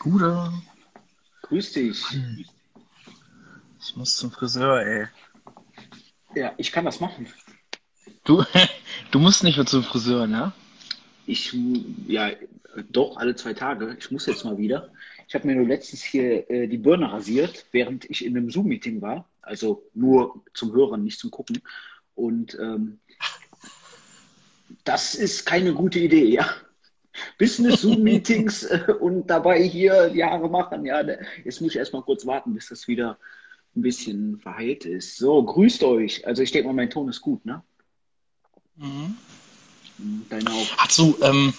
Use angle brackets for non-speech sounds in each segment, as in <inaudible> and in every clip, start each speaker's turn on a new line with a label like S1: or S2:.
S1: Gude.
S2: Grüß dich.
S1: Ich muss zum Friseur, ey.
S2: Ja, ich kann das machen.
S1: Du, <laughs> du musst nicht mehr zum Friseur, ne?
S2: Ich, ja, doch, alle zwei Tage. Ich muss jetzt mal wieder. Ich habe mir nur letztens hier äh, die Birne rasiert, während ich in einem Zoom-Meeting war. Also nur zum Hören, nicht zum Gucken. Und ähm, das ist keine gute Idee, ja. Business-Zoom-Meetings <laughs> äh, und dabei hier Haare machen. Ja, jetzt muss ich erstmal kurz warten, bis das wieder ein bisschen verheilt ist. So, grüßt euch. Also ich denke mal, mein Ton ist gut, ne?
S1: Mhm.
S2: Deine auch.
S1: Hast du, ähm,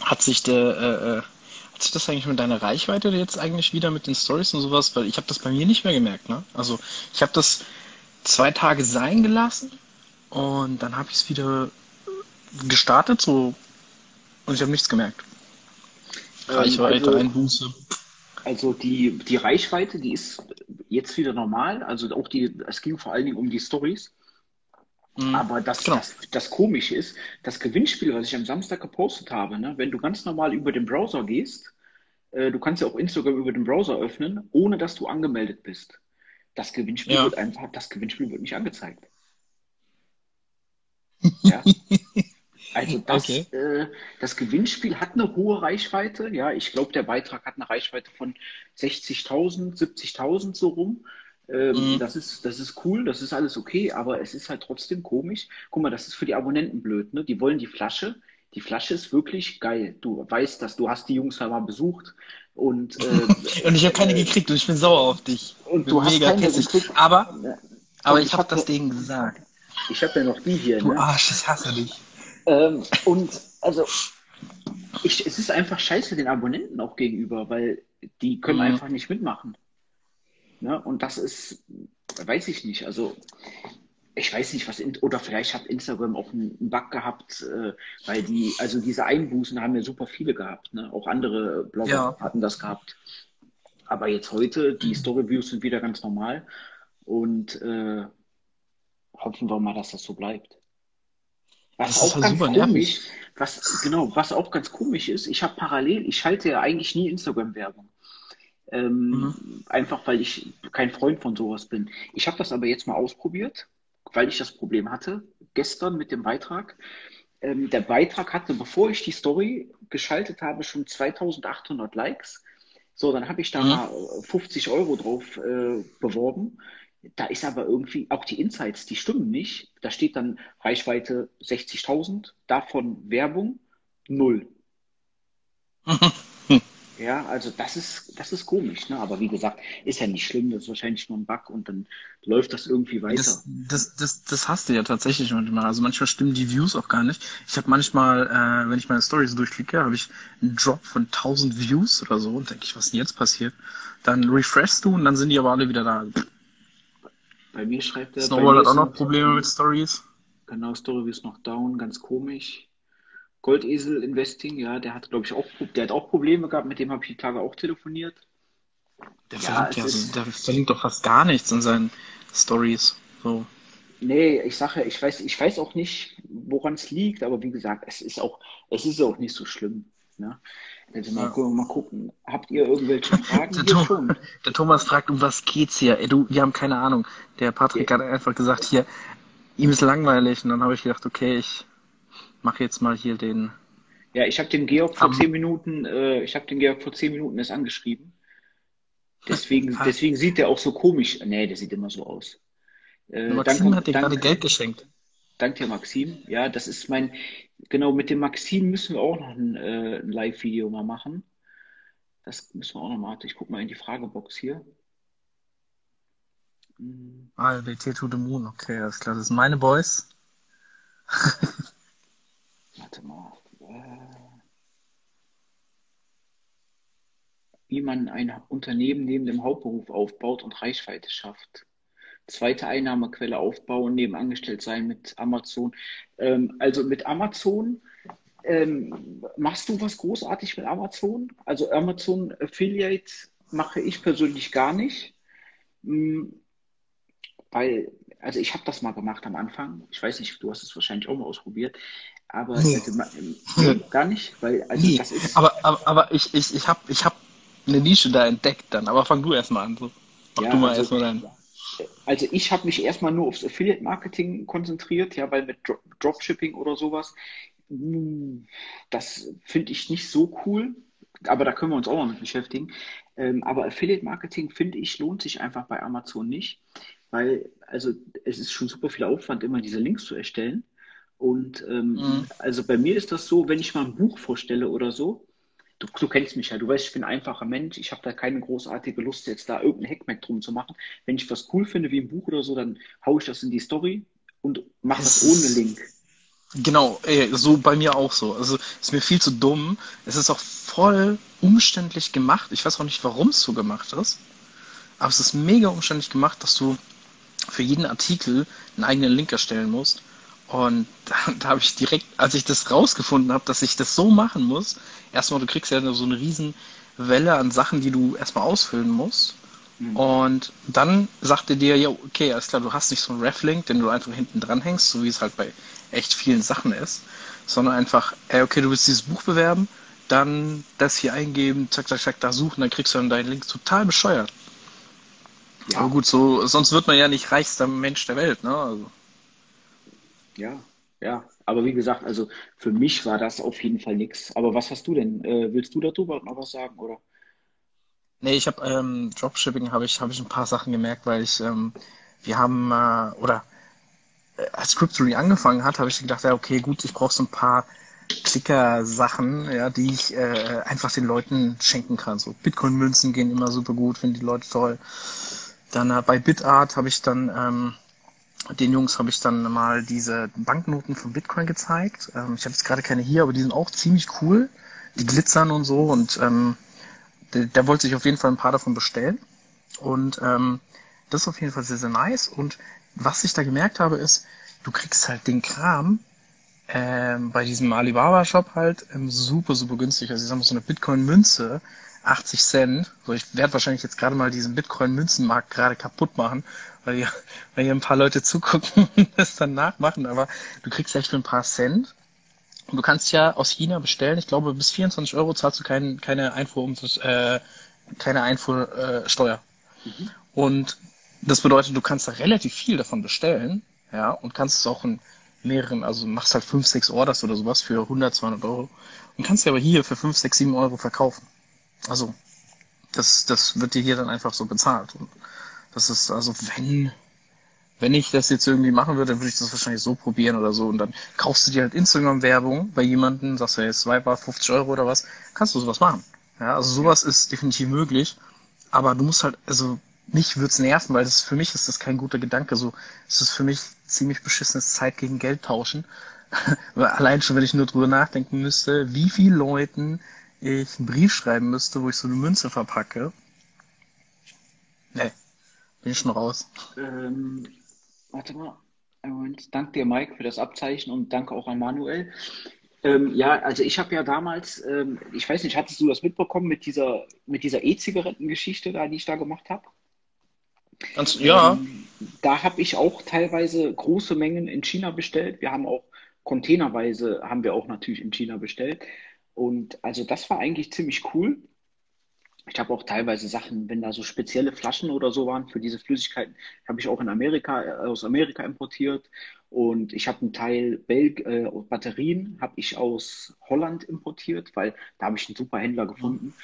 S1: hat sich der, äh, äh, hat sich das eigentlich mit deiner Reichweite jetzt eigentlich wieder mit den Stories und sowas? Weil ich habe das bei mir nicht mehr gemerkt, ne? Also ich habe das zwei Tage sein gelassen und dann habe ich es wieder gestartet, so und ich habe nichts gemerkt.
S2: Ähm,
S1: Reichweite,
S2: also-
S1: Einbuße.
S2: Also die, die Reichweite, die ist jetzt wieder normal. Also auch die, es ging vor allen Dingen um die Stories.
S1: Mhm.
S2: Aber das,
S1: Genau.
S2: das, das Komische ist, das Gewinnspiel, was ich am Samstag gepostet habe, ne, wenn du ganz normal über den Browser gehst, äh, du kannst ja auch Instagram über den Browser öffnen, ohne dass du angemeldet bist. Das Gewinnspiel
S1: Ja.
S2: wird einfach, das Gewinnspiel wird nicht angezeigt. <laughs> Ja. Also das,
S1: Okay.
S2: äh, das Gewinnspiel hat eine hohe Reichweite. Ja, ich glaube, der Beitrag hat eine Reichweite von 60.000, 70.000 so rum. Ähm,
S1: Mhm.
S2: das ist, das ist cool, das ist alles okay, aber es ist halt trotzdem komisch. Guck mal, das ist für die Abonnenten blöd, ne? Die wollen die Flasche. Die Flasche ist wirklich geil. Du weißt das, du hast die Jungs mal besucht und, äh, <laughs>
S1: Und ich habe keine
S2: äh,
S1: gekriegt und ich bin sauer auf dich.
S2: und du hast
S1: mega
S2: keine
S1: pissig.
S2: gekriegt.
S1: Aber, aber
S2: ich
S1: ich habe
S2: hab
S1: das denen gesagt.
S2: Ich habe ja noch die hier,
S1: Du
S2: ne?
S1: Arsch, ich hasse dich.
S2: Ähm, und also, ich, es ist einfach scheiße den Abonnenten auch gegenüber, weil die können
S1: Mhm.
S2: einfach nicht mitmachen. Ne? Und das ist, weiß ich nicht. Also, ich weiß nicht, was, in, oder vielleicht hat Instagram auch einen Bug gehabt, äh, weil die, also diese Einbußen haben ja super viele gehabt. Ne? Auch andere Blogger
S1: Ja.
S2: hatten das gehabt. Aber jetzt heute, die Storyviews sind wieder ganz normal und äh, hoffen wir mal, dass das so bleibt. Was
S1: Das
S2: auch ganz komisch,
S1: nervig.
S2: was, genau, was auch ganz komisch ist, ich habe parallel, ich schalte ja eigentlich nie Instagram-Werbung. Ähm,
S1: Mhm.
S2: Einfach weil ich kein Freund von sowas bin. Ich habe das aber jetzt mal ausprobiert, weil ich das Problem hatte, gestern mit dem Beitrag. Ähm, der Beitrag hatte, bevor ich die Story geschaltet habe, schon 2800 Likes. So, dann habe ich da
S1: Mhm.
S2: mal äh, 50 Euro drauf äh, beworben. Da ist aber irgendwie, auch die Insights, die stimmen nicht. Da steht dann Reichweite 60.000, davon Werbung null. <laughs> Ja, also das ist, das ist komisch, ne? Aber wie gesagt, ist ja nicht schlimm, das ist wahrscheinlich nur ein Bug und dann läuft das irgendwie weiter.
S1: Das, das, das, das hast du ja tatsächlich manchmal. Also manchmal stimmen die Views auch gar nicht. Ich habe manchmal, äh, wenn ich meine Stories durchklicke, habe ich einen Drop von 1000 Views oder so und denke ich, was ist denn jetzt passiert? Dann refreshst du und dann sind die aber alle wieder da.
S2: Bei mir schreibt er,
S1: Snowball hat auch noch Probleme mit Stories.
S2: Genau, Story ist noch down, ganz komisch. Goldesel Investing, ja, der hat, glaube ich, auch, der hat auch Probleme gehabt, mit dem habe ich die Tage auch telefoniert.
S1: Der
S2: Ja,
S1: verlinkt ja, so, der verlinkt doch fast gar nichts in seinen Stories. So.
S2: Nee, ich sage ja, ich weiß, ich weiß auch nicht, woran es liegt, aber wie gesagt, es ist auch, es ist auch nicht so schlimm. Ne? Also mal,
S1: Ja.
S2: mal gucken. Habt ihr irgendwelche <laughs> Fragen
S1: Der, Tom, der Thomas fragt, um was geht's hier? Ey, du, wir haben keine Ahnung. Der Patrick hat einfach gesagt, hier, ihm ist langweilig. Und dann habe ich gedacht, okay, ich mache jetzt mal hier den.
S2: Ja, ich habe den Georg vor zehn Minuten, äh, ich habe den Georg vor zehn Minuten erst angeschrieben. Deswegen, deswegen sieht der auch so komisch. Nee, der sieht immer so aus. Äh,
S1: Maxim
S2: danke-
S1: hat dir gerade Geld geschenkt.
S2: Dank dir, Maxim. Ja, das ist mein, genau, mit dem Maxim müssen wir auch noch ein, äh, ein Live-Video mal machen. Das müssen wir auch noch mal, ich guck mal in die Fragebox hier. Hm,
S1: ALBT to the Moon, okay, alles klar. Das sind meine Boys. <laughs>
S2: Warte mal. Äh, Wie man ein Unternehmen neben dem Hauptberuf aufbaut und Reichweite schafft. Zweite Einnahmequelle aufbauen, neben angestellt sein mit Amazon. Ähm, also mit Amazon, ähm, machst du was großartig mit Amazon? Also Amazon Affiliate mache ich persönlich gar nicht. Hm, Weil, also ich habe das mal gemacht am Anfang. Ich weiß nicht, du hast es wahrscheinlich auch mal ausprobiert. Aber
S1: Nee.
S2: nee, gar nicht, weil also
S1: Nee,
S2: das ist.
S1: aber, aber, aber ich, ich, ich habe ich hab eine Nische da entdeckt dann. Aber fang du erstmal an. So. Mach
S2: Ja,
S1: du mal
S2: also,
S1: erstmal dein.
S2: Also ich habe mich erstmal nur aufs Affiliate-Marketing konzentriert, ja, weil mit Dro Dropshipping oder sowas, hm, das finde ich nicht so cool, aber da können wir uns auch noch mit beschäftigen. Ähm, aber Affiliate-Marketing, finde ich, lohnt sich einfach bei Amazon nicht, weil, also es ist schon super viel Aufwand, immer diese Links zu erstellen. Und ähm,
S1: Mhm.
S2: also bei mir ist das so, wenn ich mal ein Buch vorstelle oder so, Du, du kennst mich ja, du weißt, ich bin ein einfacher Mensch. Ich habe da keine großartige Lust, jetzt da irgendein Hackmack drum zu machen. Wenn ich was cool finde, wie ein Buch oder so, dann haue ich das in die Story und mache das ohne Link.
S1: genau, ey, so bei mir auch so. Also ist mir viel zu dumm. Es ist auch voll umständlich gemacht. Ich weiß auch nicht, warum es so gemacht ist. Aber es ist mega umständlich gemacht, dass du für jeden Artikel einen eigenen Link erstellen musst. Und <laughs> da, da habe ich direkt, als ich das rausgefunden habe, dass ich das so machen muss, erstmal, du kriegst ja so eine riesen Welle an Sachen, die du erstmal ausfüllen musst.
S2: Hm.
S1: Und dann sagt er dir, ja, okay, alles klar, du hast nicht so einen Ref-Link, den du einfach hinten dran hängst, so wie es halt bei echt vielen Sachen ist, sondern einfach, ey, okay, du willst dieses Buch bewerben, dann das hier eingeben, zack, zack, zack, da suchen, dann kriegst du dann deinen Link total bescheuert. Aber
S2: Ja,
S1: gut, so, sonst wird man ja nicht reichster Mensch der Welt, ne? Also,
S2: ja, ja. Aber wie gesagt, also für mich war das auf jeden Fall nix. Aber was hast du denn? Äh, willst du darüber noch was sagen, oder?
S1: nee, ich habe ähm, Dropshipping habe ich habe ich ein paar Sachen gemerkt, weil ich ähm, wir haben äh, oder äh, als Cryptory angefangen hat, habe ich gedacht, ja, okay, gut, ich brauche so ein paar Klicker-Sachen, ja, die ich äh, einfach den Leuten schenken kann. So Bitcoin-Münzen gehen immer super gut, finden die Leute toll. Dann äh, bei BitArt habe ich dann ähm, den Jungs habe ich dann mal diese Banknoten von Bitcoin gezeigt. Ähm, ich habe jetzt gerade keine hier, aber die sind auch ziemlich cool. Die glitzern und so und ähm, der, der wollte sich auf jeden Fall ein paar davon bestellen. Und ähm, das ist auf jeden Fall sehr, sehr nice. Und was ich da gemerkt habe, ist, du kriegst halt den Kram ähm, bei diesem Alibaba-Shop halt ähm, super, super günstig. Also ich sag mal, so eine Bitcoin-Münze, 80 Cent. So, ich werde wahrscheinlich jetzt gerade mal diesen Bitcoin-Münzenmarkt gerade kaputt machen, weil hier, weil hier ein paar Leute zugucken <laughs> und das dann nachmachen. Aber du kriegst echt für ein paar Cent. Und du kannst ja aus China bestellen. Ich glaube, bis 24 Euro zahlst du kein, keine Einfuhr, äh, keine Einfuhrsteuer. Äh.
S2: Mhm.
S1: Und das bedeutet, du kannst da relativ viel davon bestellen, ja, und kannst es auch in mehreren, also machst halt 5, 6 Orders oder sowas für 100, 200 Euro und kannst dir aber hier für 5, 6, 7 Euro verkaufen. Also, das, das wird dir hier dann einfach so bezahlt. Und das ist, also, wenn, wenn ich das jetzt irgendwie machen würde, dann würde ich das wahrscheinlich so probieren oder so. Und dann kaufst du dir halt Instagram-Werbung bei jemandem, sagst du jetzt Swiper 50 Euro oder was, kannst du sowas machen. Ja, also sowas ist definitiv möglich. Aber du musst halt, also mich würde es nerven, weil das für mich ist das kein guter Gedanke. So, es ist für mich ziemlich beschissenes Zeit gegen Geld tauschen. <laughs> Allein schon, wenn ich nur drüber nachdenken müsste, wie viel Leuten ich einen Brief schreiben müsste, wo ich so eine Münze verpacke. Nee, bin schon raus.
S2: Ähm, warte mal. Moment. Danke dir, Mike, für das Abzeichen und danke auch an Manuel. Ähm, ja, also ich habe ja damals, ähm, ich weiß nicht, hattest du das mitbekommen mit dieser, mit dieser E-Zigaretten-Geschichte da, die ich da gemacht habe?
S1: Ganz, ja,
S2: Ähm, da habe ich auch teilweise große Mengen in China bestellt. Wir haben auch containerweise, haben wir auch natürlich in China bestellt. Und also das war eigentlich ziemlich cool. Ich habe auch teilweise Sachen, wenn da so spezielle Flaschen oder so waren für diese Flüssigkeiten, habe ich auch in Amerika, äh, aus Amerika importiert. Und ich habe einen Teil Belg äh, Batterien habe ich aus Holland importiert, weil da habe ich einen super Händler gefunden.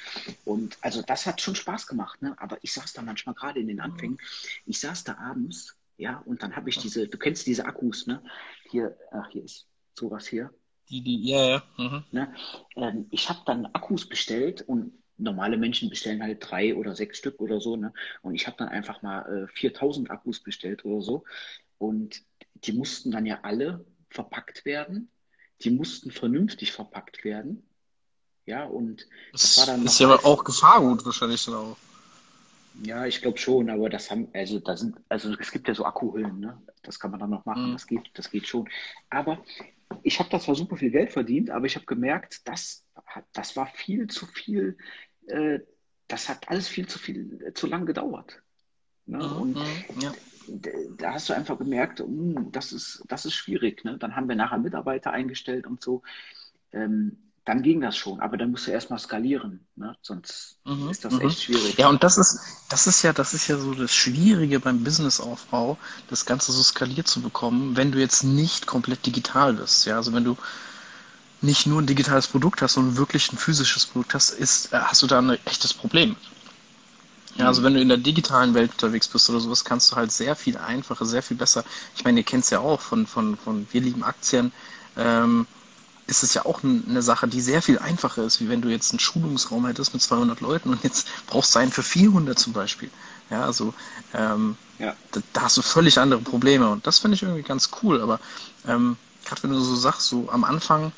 S2: Und also das hat schon Spaß gemacht, ne? Aber ich saß da manchmal gerade in den Anfängen, ich saß da abends, ja, und dann habe ich diese, du kennst diese Akkus, ne? Hier, ach, hier ist sowas hier.
S1: die, die, ja, ja. Mhm.
S2: Ne? Ähm, ich habe dann Akkus bestellt und normale Menschen bestellen halt drei oder sechs Stück oder so. Ne? Und ich habe dann einfach mal äh, 4000 Akkus bestellt oder so. Und die mussten dann ja alle verpackt werden. Die mussten vernünftig verpackt werden. Ja, und das war
S1: Das
S2: dann
S1: ist
S2: noch
S1: ja
S2: alles.
S1: auch Gefahrgut wahrscheinlich dann auch.
S2: Ja, ich glaube schon, aber das haben, also da sind, also es gibt ja so Akkuhüllen, ne? Das kann man dann noch machen,
S1: Mhm.
S2: das geht, das geht schon. Aber ich habe da zwar super viel Geld verdient, aber ich habe gemerkt, das, das war viel zu viel, äh, das hat alles viel zu viel, äh, zu lang gedauert. Ne?
S1: Mhm.
S2: Und
S1: Mhm. Ja.
S2: da hast du einfach gemerkt, hm, das ist, das ist schwierig. Ne? Dann haben wir nachher Mitarbeiter eingestellt und so. Ähm, dann ging das schon. Aber dann musst du erstmal skalieren, ne? sonst
S1: Mhm,
S2: ist das
S1: mhm.
S2: echt schwierig.
S1: Ja, und das ist, das ist ja, das ist ja so das Schwierige beim Businessaufbau, das Ganze so skaliert zu bekommen, wenn du jetzt nicht komplett digital bist. Ja, also wenn du nicht nur ein digitales Produkt hast, sondern wirklich ein physisches Produkt hast, ist, äh, hast du da ein echtes Problem. Ja, also
S2: Mhm.
S1: wenn du in der digitalen Welt unterwegs bist oder sowas, kannst du halt sehr viel einfacher, sehr viel besser. Ich meine, ihr kennt es ja auch von, von, von Wir lieben Aktien. Ähm, ist es ja auch eine Sache, die sehr viel einfacher ist, wie wenn du jetzt einen Schulungsraum hättest mit 200 Leuten und jetzt brauchst du einen für 400 zum Beispiel. Ja, also ähm,
S2: Ja.
S1: da, da hast du völlig andere Probleme und das finde ich irgendwie ganz cool. Aber ähm, gerade wenn du so sagst, so am Anfang,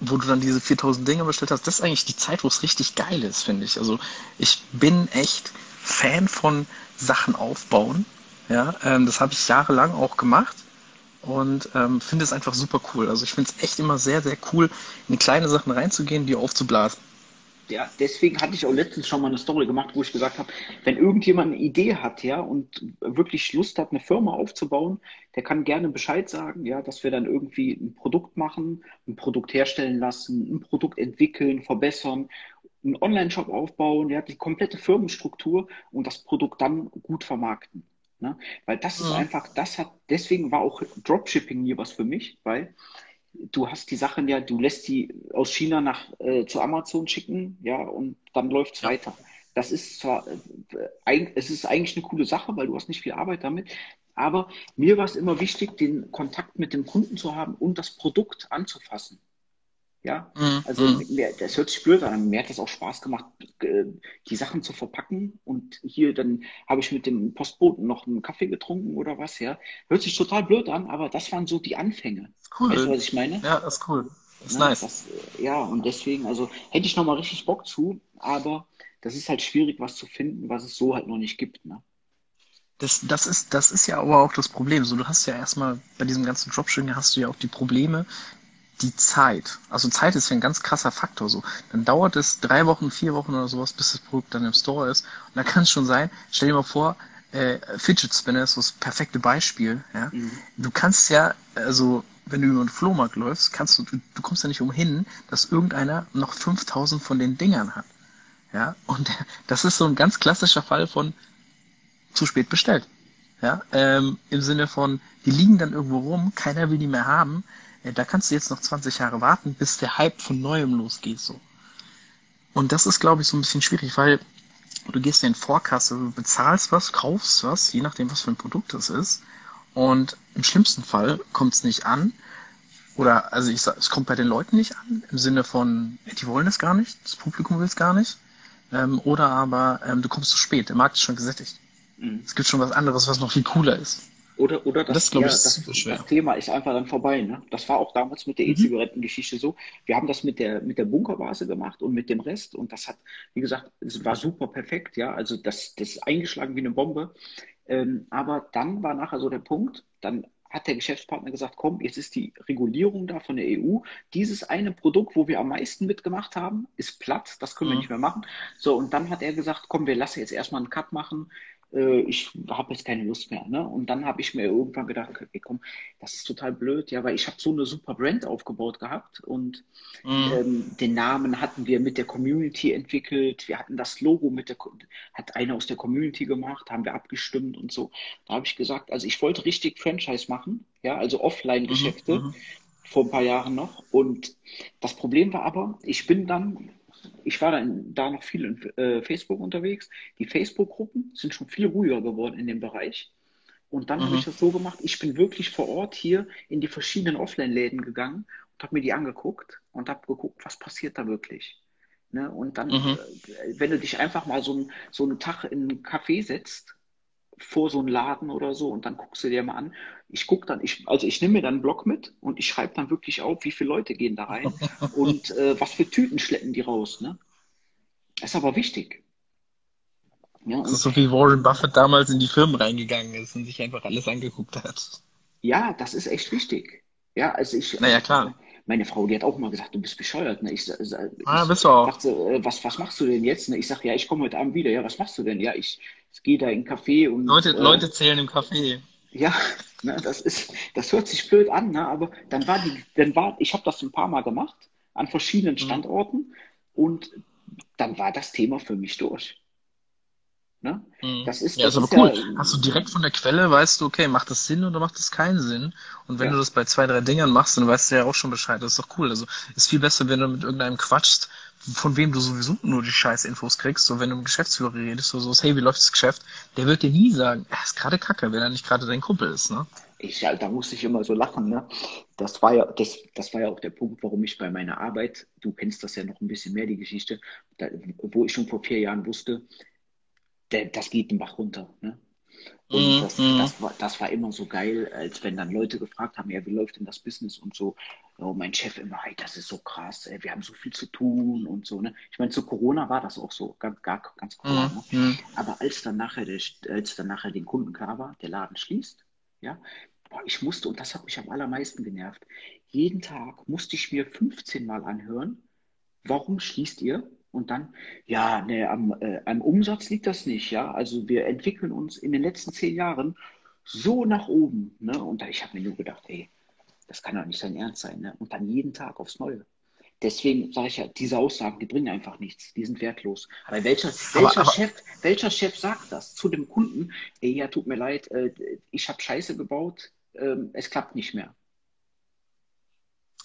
S1: wo du dann diese 4000 Dinge bestellt hast, das ist eigentlich die Zeit, wo es richtig geil ist, finde ich. Also ich bin echt Fan von Sachen aufbauen. Ja, ähm, das habe ich jahrelang auch gemacht und ähm, finde es einfach super cool. Also ich finde es echt immer sehr, sehr cool, in kleine Sachen reinzugehen, die aufzublasen.
S2: Ja, deswegen hatte ich auch letztens schon mal eine Story gemacht, wo ich gesagt habe, wenn irgendjemand eine Idee hat, ja, und wirklich Lust hat, eine Firma aufzubauen, der kann gerne Bescheid sagen, ja, dass wir dann irgendwie ein Produkt machen, ein Produkt herstellen lassen, ein Produkt entwickeln, verbessern, einen Online-Shop aufbauen, ja, die komplette Firmenstruktur und das Produkt dann gut vermarkten. Ne? Weil das ist
S1: Mhm.
S2: einfach, das hat, deswegen war auch Dropshipping nie was für mich, weil du hast die Sachen ja, du lässt die aus China nach äh, zu Amazon schicken, ja, und dann läuft's
S1: Ja.
S2: weiter. Das ist zwar, äh, es ist eigentlich eine coole Sache, weil du hast nicht viel Arbeit damit, aber mir war es immer wichtig, den Kontakt mit dem Kunden zu haben und das Produkt anzufassen. Ja,
S1: Mhm.
S2: also
S1: Mhm.
S2: mir, das hört sich blöd an, mir hat das auch Spaß gemacht, äh, die Sachen zu verpacken und hier dann habe ich mit dem Postboten noch einen Kaffee getrunken oder was, ja. Hört sich total blöd an, aber das waren so die Anfänge.
S1: Ist cool.
S2: Weißt du, was ich meine?
S1: Ja, ist cool. Ist
S2: Ne?
S1: nice.
S2: Das, äh, ja, und deswegen, also hätte ich nochmal richtig Bock zu, aber das ist halt schwierig, was zu finden, was es so halt noch nicht gibt, ne?
S1: Das, das ist, das ist ja aber auch das Problem. So, du hast ja erstmal bei diesem ganzen Dropshipping hast du ja auch die Probleme, die Zeit. Also Zeit ist ja ein ganz krasser Faktor. So, dann dauert es drei Wochen, vier Wochen oder sowas, bis das Produkt dann im Store ist. Und da kann es schon sein, stell dir mal vor, äh, Fidget Spinner ist so das perfekte Beispiel. Ja?
S2: Mhm.
S1: Du kannst ja, also wenn du über den Flohmarkt läufst, kannst du, du, du kommst ja nicht umhin, dass irgendeiner noch 5000 von den Dingern hat. Ja, und <laughs> das ist so ein ganz klassischer Fall von zu spät bestellt. Ja, ähm, im Sinne von, die liegen dann irgendwo rum, keiner will die mehr haben. Äh, da kannst du jetzt noch 20 Jahre warten, bis der Hype von neuem losgeht, so. Und das ist, glaube ich, so ein bisschen schwierig, weil du gehst in Vorkasse, du bezahlst was, kaufst was, je nachdem, was für ein Produkt das ist. Und im schlimmsten Fall kommt es nicht an. Oder, also ich sag, es kommt bei den Leuten nicht an, im Sinne von, die wollen es gar nicht, das Publikum will es gar nicht. Ähm, oder aber ähm, du kommst zu spät, der Markt ist schon gesättigt.
S2: Mhm.
S1: Es gibt schon was anderes, was noch viel cooler ist.
S2: Oder, oder das,
S1: Das, ich,
S2: ja,
S1: ist
S2: das, das Thema ist einfach dann vorbei. Ne? Das war auch damals mit der
S1: Mhm.
S2: E-Zigarettengeschichte so. Wir haben das mit der, mit der Bunkervase gemacht und mit dem Rest. Und das hat, wie gesagt, es war super perfekt. Ja, also das, das ist eingeschlagen wie eine Bombe. Ähm, aber dann war nachher so der Punkt, dann hat der Geschäftspartner gesagt, komm, jetzt ist die Regulierung da von der EU. Dieses eine Produkt, wo wir am meisten mitgemacht haben, ist platt, das können wir
S1: Mhm.
S2: nicht mehr machen. So, und dann hat er gesagt, komm, wir lassen jetzt erstmal einen Cut machen. Äh, ich habe jetzt keine Lust mehr. Ne? Und dann habe ich mir irgendwann gedacht, okay, komm, das ist total blöd, ja, weil ich habe so eine super Brand aufgebaut gehabt und
S1: Mhm.
S2: ähm, den Namen hatten wir mit der Community entwickelt. Wir hatten das Logo mit der, hat einer aus der Community gemacht, haben wir abgestimmt und so. Da habe ich gesagt, also ich wollte richtig Franchise machen, ja, also Offline-Geschäfte
S1: Mhm.
S2: vor ein paar Jahren noch. Und das Problem war aber, ich bin dann, ich war dann da noch viel in äh, Facebook unterwegs. Die Facebook-Gruppen sind schon viel ruhiger geworden in dem Bereich. Und dann habe
S1: Mhm.
S2: ich das so gemacht, ich bin wirklich vor Ort hier in die verschiedenen Offline-Läden gegangen und habe mir die angeguckt und habe geguckt, was passiert da wirklich. Ne? Und dann,
S1: Mhm.
S2: äh, wenn du dich einfach mal so, ein, so einen Tag in einen Café setzt, vor so einen Laden oder so und dann guckst du dir mal an. Ich guck dann, ich, also ich nehme mir dann einen Blog mit und ich schreibe dann wirklich auf, wie viele Leute gehen da rein <laughs> und äh, was für Tüten schleppen die raus. Ne? Das ist aber wichtig. Ja,
S1: Das ist so wie Warren Buffett damals in die Firmen reingegangen ist und sich einfach alles angeguckt hat.
S2: Ja, das ist echt wichtig. Ja, also ich,
S1: Naja, klar.
S2: meine Frau, die hat auch mal gesagt, du bist bescheuert. Ne? Ich,
S1: Ah,
S2: ich
S1: bist du auch.
S2: sagte, äh, was, was machst du denn jetzt? Ne? Ich sage, ja, ich komme heute Abend wieder. Ja, was machst du denn? Ja, ich, ich gehe da in einen Café und
S1: Leute,
S2: äh,
S1: Leute zählen im Café.
S2: Ja, ne, das ist, das hört sich blöd an, ne? Aber dann war die, dann war, ich habe das ein paar Mal gemacht an verschiedenen
S1: Mhm.
S2: Standorten und dann war das Thema für mich durch. Ne?
S1: Mhm.
S2: Das ist,
S1: Ja,
S2: das
S1: ist aber cool.
S2: ja,
S1: Hast du direkt von der Quelle, weißt du, okay, macht das Sinn oder macht das keinen Sinn? Und wenn
S2: ja,
S1: du das bei zwei, drei Dingern machst, dann weißt du ja auch schon Bescheid. Das ist doch cool. Also ist viel besser, wenn du mit irgendeinem quatschst, von wem du sowieso nur die scheiß Infos kriegst. So wenn du mit Geschäftsführer redest, so, so hey, wie läuft das Geschäft? Der wird dir nie sagen, er ist gerade Kacke, wenn er nicht gerade dein Kumpel ist, ne?
S2: ich, da musste ich immer so lachen, ne? Das war ja, das, das war ja auch der Punkt, warum ich bei meiner Arbeit, du kennst das ja noch ein bisschen mehr, die Geschichte, da, wo ich schon vor vier Jahren wusste, der, das geht den Bach runter, ne? Und
S1: Mhm.
S2: das,
S1: Mhm.
S2: das war, das war immer so geil, als wenn dann Leute gefragt haben, ja, wie läuft denn das Business und so. Oh, mein Chef immer, hey, das ist so krass, ey, wir haben so viel zu tun und so, ne? Ich meine, zu Corona war das auch so, ganz, gar, ganz klar,
S1: Mhm.
S2: ne?
S1: Mhm.
S2: Aber als dann nachher, der, als dann nachher den Kunden klar war, der Laden schließt, ja, boah, ich musste, und das hat mich am allermeisten genervt, jeden Tag musste ich mir 15 Mal anhören, warum schließt ihr? Und dann, ja, ne, am, äh, am Umsatz liegt das nicht, ja. Also wir entwickeln uns in den letzten zehn Jahren so nach oben, ne? Und da, ich habe mir nur gedacht, ey, das kann doch nicht sein Ernst sein, ne? Und dann jeden Tag aufs Neue. Deswegen sage ich ja, diese Aussagen, die bringen einfach nichts, die sind wertlos. Aber welcher,
S1: Aber,
S2: welcher
S1: aber,
S2: Chef, welcher Chef sagt das zu dem Kunden? Ey, ja, tut mir leid, äh, ich habe Scheiße gebaut, ähm, es klappt nicht mehr.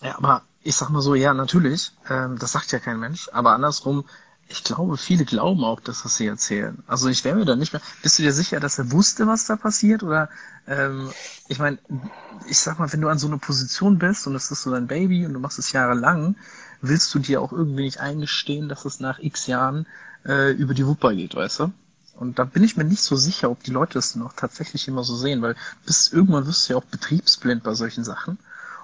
S1: Ja, aber ich sag mal so, ja, natürlich, ähm, das sagt ja kein Mensch, aber andersrum, ich glaube, viele glauben auch, dass was sie erzählen. Also ich wäre mir da nicht mehr, bist du dir sicher, dass er wusste, was da passiert? Oder, ähm, ich meine, ich sag mal, wenn du an so einer Position bist und es ist so dein Baby und du machst es jahrelang, willst du dir auch irgendwie nicht eingestehen, dass es nach x Jahren äh, über die Wupper geht, weißt du? Und da bin ich mir nicht so sicher, ob die Leute das noch tatsächlich immer so sehen, weil bis irgendwann wirst du ja auch betriebsblind bei solchen Sachen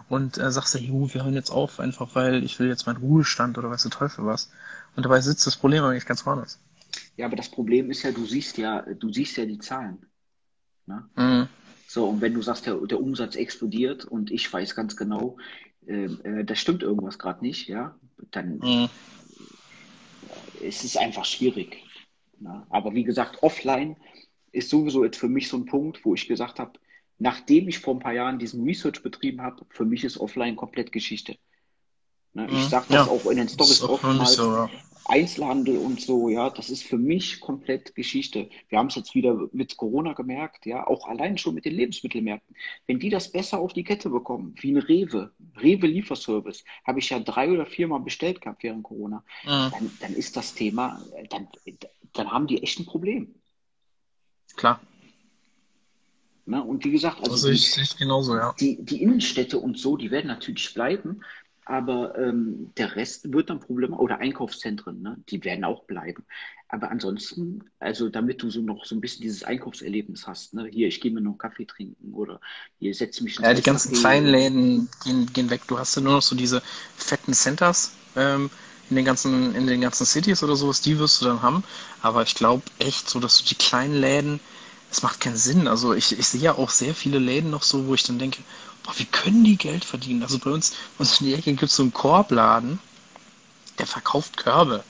S1: und äh, sagst ja, jo, wir hören jetzt auf, einfach weil ich will jetzt meinen Ruhestand oder weiß der Teufel was. Und dabei sitzt das Problem eigentlich ganz woanders.
S2: Ja, aber das Problem ist ja, du siehst ja, du siehst ja die Zahlen. Ne?
S1: Mhm.
S2: So, und wenn du sagst, der, der Umsatz explodiert und ich weiß ganz genau, äh, äh, da stimmt irgendwas gerade nicht, ja, dann
S1: Mhm.
S2: ist es einfach schwierig. Ne? Aber wie gesagt, offline ist sowieso jetzt für mich so ein Punkt, wo ich gesagt habe, nachdem ich vor ein paar Jahren diesen Research betrieben habe, für mich ist offline komplett Geschichte. Ne? Ich
S1: Mhm.
S2: sage das
S1: Ja,
S2: auch in den Stories oftmals,
S1: so, ja.
S2: Einzelhandel und so, ja, das ist für mich komplett Geschichte. Wir haben es jetzt wieder mit Corona gemerkt, ja, auch allein schon mit den Lebensmittelmärkten. Wenn die das besser auf die Kette bekommen, wie ein Rewe, Rewe Lieferservice, habe ich ja drei oder viermal bestellt gehabt während Corona,
S1: Mhm.
S2: dann, dann ist das Thema, dann, dann haben die echt ein Problem.
S1: Klar.
S2: Ne? Und wie gesagt, also
S1: Also
S2: die,
S1: ich sehe es genauso, ja.
S2: die, die Innenstädte und so, die werden natürlich bleiben, aber ähm, der Rest wird dann Problem oder Einkaufszentren, ne? Die werden auch bleiben. Aber ansonsten, also damit du so noch so ein bisschen dieses Einkaufserlebnis hast, ne? Hier, ich gehe mir noch einen Kaffee trinken oder hier setze mich
S1: Ja, die ganzen kleinen Läden gehen, gehen weg. Du hast ja nur noch so diese fetten Centers ähm, in den ganzen, in den ganzen Cities oder sowas, die wirst du dann haben. Aber ich glaube echt so, dass du die kleinen Läden, es macht keinen Sinn. Also ich, ich sehe ja auch sehr viele Läden noch so, wo ich dann denke, boah, wie können die Geld verdienen? Also bei uns, bei uns in die Ecke gibt es so einen Korbladen, der verkauft Körbe.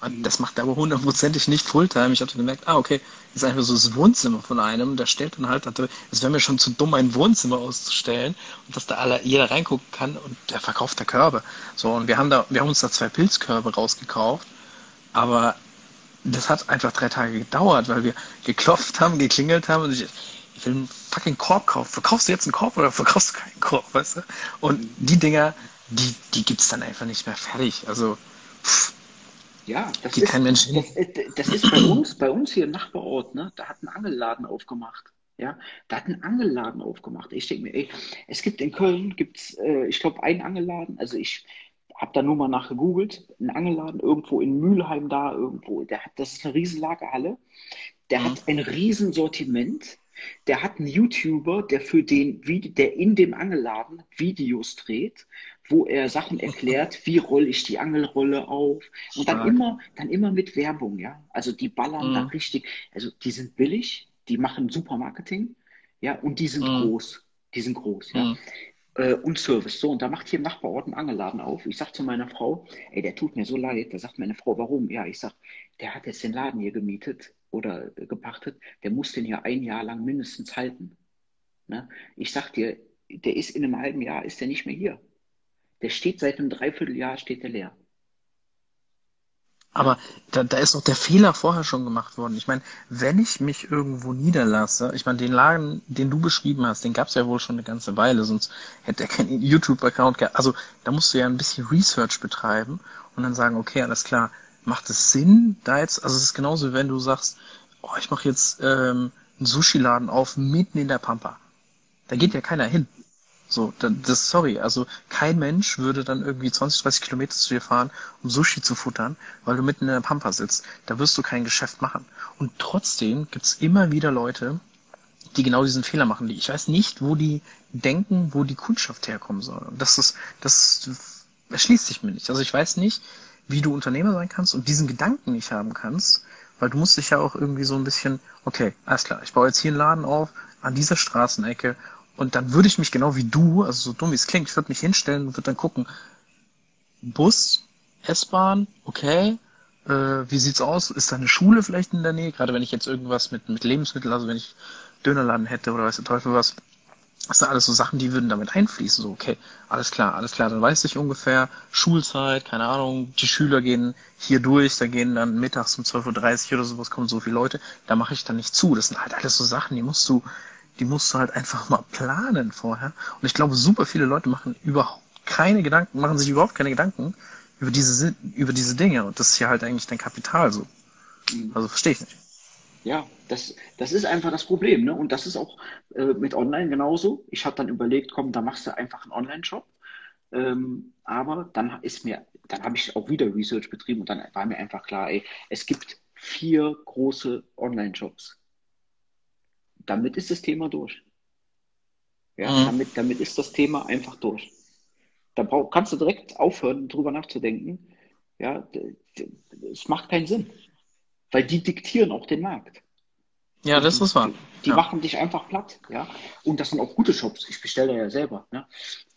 S1: Und das macht er aber hundertprozentig nicht Fulltime. Ich habe gemerkt, ah, okay, das ist einfach so das Wohnzimmer von einem. Der stellt dann halt, es wäre mir schon zu dumm, ein Wohnzimmer auszustellen und dass da alle, jeder reingucken kann und der verkauft da Körbe. So, und wir haben da, wir haben uns da zwei Pilzkörbe rausgekauft, aber das hat einfach drei Tage gedauert, weil wir geklopft haben, geklingelt haben und ich, ich will einen fucking Korb kaufen. Verkaufst du jetzt einen Korb oder verkaufst du keinen Korb, weißt du? Und die Dinger, die, die gibt's dann einfach nicht mehr fertig. Also, pff,
S2: Ja, das
S1: geht
S2: ist,
S1: kein Mensch hin.
S2: das, das ist bei uns, bei uns hier im Nachbarort, ne? Da hat ein Angelladen aufgemacht. Ja, da hat ein Angelladen aufgemacht. Ich denke mir, ey, es gibt in Köln, gibt's, äh, ich glaube, einen Angelladen. Also ich habe da nur mal nachgegoogelt. Ein Angelladen irgendwo in Mülheim da irgendwo. Der hat, das ist eine riesen Lagerhalle. Der
S1: Mhm.
S2: hat ein riesen Sortiment. Der hat einen YouTuber, der für den, der in dem Angelladen Videos dreht, wo er Sachen erklärt, <laughs> wie rolle ich die Angelrolle auf. Und dann
S1: Stark.
S2: immer, dann immer mit Werbung, ja. Also die ballern da
S1: Mhm.
S2: richtig, also die sind billig, die machen super Marketing, ja, und die sind
S1: Mhm.
S2: groß. Die sind groß, ja. Äh, und Service. So, und da macht hier im Nachbarort ein Angeladen auf. Ich sag zu meiner Frau, ey, der tut mir so leid. Da sagt meine Frau, warum? Ja, ich sag, der hat jetzt den Laden hier gemietet oder gepachtet. Der muss den hier ein Jahr lang mindestens halten. Ne? Ich sag dir, der ist in einem halben Jahr, ist der nicht mehr hier. Der steht seit einem Dreivierteljahr, steht der leer.
S1: Aber da, da ist doch der Fehler vorher schon gemacht worden. Ich meine, wenn ich mich irgendwo niederlasse, ich meine, den Laden, den du beschrieben hast, den gab es ja wohl schon eine ganze Weile, sonst hätte er keinen YouTube-Account gehabt. Also da musst du ja ein bisschen Research betreiben und dann sagen, okay, alles klar, macht es Sinn, da jetzt, also es ist genauso, wenn du sagst, oh, ich mache jetzt ähm, einen Sushi-Laden auf mitten in der Pampa. Da geht ja keiner hin. So, das, sorry, also kein Mensch würde dann irgendwie 20, 30 Kilometer zu dir fahren, um Sushi zu futtern, weil du mitten in der Pampa sitzt. Da wirst du kein Geschäft machen. Und trotzdem gibt's immer wieder Leute, die genau diesen Fehler machen. Ich weiß nicht, wo die denken, wo die Kundschaft herkommen soll. Das ist, das erschließt sich mir nicht. Also ich weiß nicht, wie du Unternehmer sein kannst und diesen Gedanken nicht haben kannst, weil du musst dich ja auch irgendwie so ein bisschen, okay, alles klar, ich baue jetzt hier einen Laden auf, an dieser Straßenecke und dann würde ich mich genau wie du, also so dumm wie es klingt, ich würde mich hinstellen und würde dann gucken, Bus, S-Bahn, okay, äh, wie sieht's aus? Ist da eine Schule vielleicht in der Nähe? Gerade wenn ich jetzt irgendwas mit, mit Lebensmitteln, also wenn ich Dönerladen hätte oder weiß der Teufel was, das sind alles so Sachen, die würden damit einfließen. So, okay, alles klar, alles klar, dann weiß ich ungefähr, Schulzeit, keine Ahnung, die Schüler gehen hier durch, da gehen dann mittags um 12.30 Uhr oder sowas, kommen so viele Leute, da mache ich dann nicht zu. Das sind halt alles so Sachen, die musst du die musst du halt einfach mal planen vorher. Und ich glaube, super viele Leute machen überhaupt keine Gedanken, machen sich überhaupt keine Gedanken über diese, über diese Dinge. Und das ist ja halt eigentlich dein Kapital so. Also verstehe ich nicht.
S2: Ja, das, das ist einfach das Problem. Ne? Und das ist auch äh, mit Online genauso. Ich habe dann überlegt, komm, da machst du einfach einen Online-Shop. Ähm, aber dann ist mir, dann habe ich auch wieder Research betrieben und dann war mir einfach klar, ey, es gibt vier große Online-Shops damit ist das Thema durch. Ja, mhm. damit, damit ist das Thema einfach durch. Da brauch, kannst du direkt aufhören, drüber nachzudenken. Ja, es macht keinen Sinn. Weil die diktieren auch den Markt.
S1: Ja, das ist wahr.
S2: Die, ja. machen dich einfach platt, ja. Und das sind auch gute Shops. Ich bestelle da ja selber. Ne?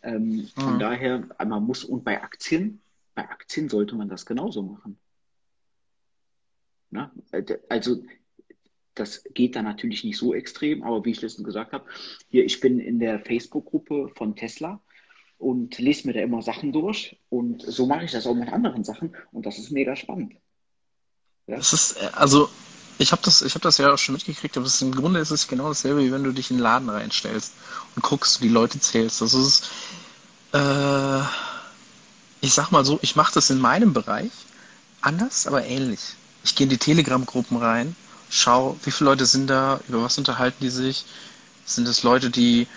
S2: Ähm, mhm. Von daher, man muss, und bei Aktien, bei Aktien sollte man das genauso machen. Ne? Also das geht dann natürlich nicht so extrem, aber wie ich letztens gesagt habe, hier, ich bin in der Facebook-Gruppe von Tesla und lese mir da immer Sachen durch und so mache ich das auch mit anderen Sachen und das ist mega spannend.
S1: Ja? Das ist, äh, also ich habe das, hab das ja auch schon mitgekriegt, aber ist, im Grunde ist es genau dasselbe, wie wenn du dich in den Laden reinstellst und guckst, wie die Leute zählst. Das ist, äh, ich sag mal so, ich mache das in meinem Bereich anders, aber ähnlich. Ich gehe in die Telegram-Gruppen rein schau, wie viele Leute sind da, über was unterhalten die sich? Sind es Leute, die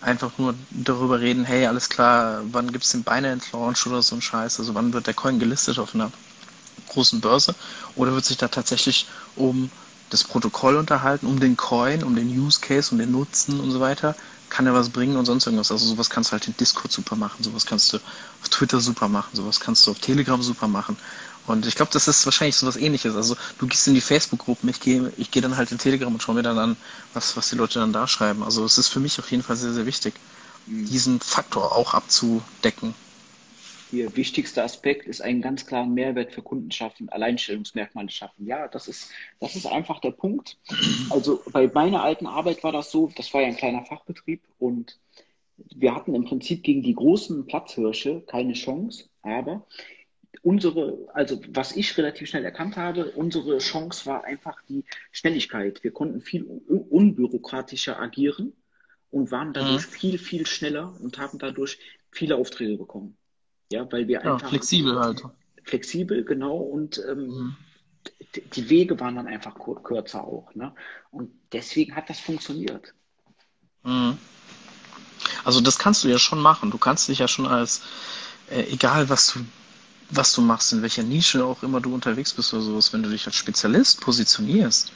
S1: einfach nur darüber reden, hey, alles klar, wann gibt es den Binance Launch oder so ein Scheiß? Also wann wird der Coin gelistet auf einer großen Börse? Oder wird sich da tatsächlich um das Protokoll unterhalten, um den Coin, um den Use Case, um den Nutzen und so weiter? Kann er was bringen und sonst irgendwas? Also sowas kannst du halt in Discord super machen, sowas kannst du auf Twitter super machen, sowas kannst du auf Telegram super machen. Und ich glaube, das ist wahrscheinlich so was ähnliches. Also du gehst in die Facebook-Gruppen, ich gehe ich geh dann halt in Telegram und schaue mir dann an, was, was die Leute dann da schreiben. Also es ist für mich auf jeden Fall sehr, sehr wichtig, mhm. diesen Faktor auch abzudecken.
S2: Ihr wichtigster Aspekt ist einen ganz klaren Mehrwert für Kunden schaffen, Alleinstellungsmerkmale schaffen. Ja, das ist, das ist einfach der Punkt. Also bei meiner alten Arbeit war das so, das war ja ein kleiner Fachbetrieb und wir hatten im Prinzip gegen die großen Platzhirsche keine Chance, aber unsere, also was ich relativ schnell erkannt habe, unsere Chance war einfach die Schnelligkeit. Wir konnten viel unbürokratischer agieren und waren dadurch mhm. viel, viel schneller und haben dadurch viele Aufträge bekommen. Ja, weil wir einfach. Ja,
S1: flexibel halt.
S2: Flexibel, genau. Und ähm, mhm. die Wege waren dann einfach kürzer auch. Ne? Und deswegen hat das funktioniert.
S1: Mhm. Also das kannst du ja schon machen. Du kannst dich ja schon als, äh, egal was du was du machst, in welcher Nische auch immer du unterwegs bist oder sowas, wenn du dich als Spezialist positionierst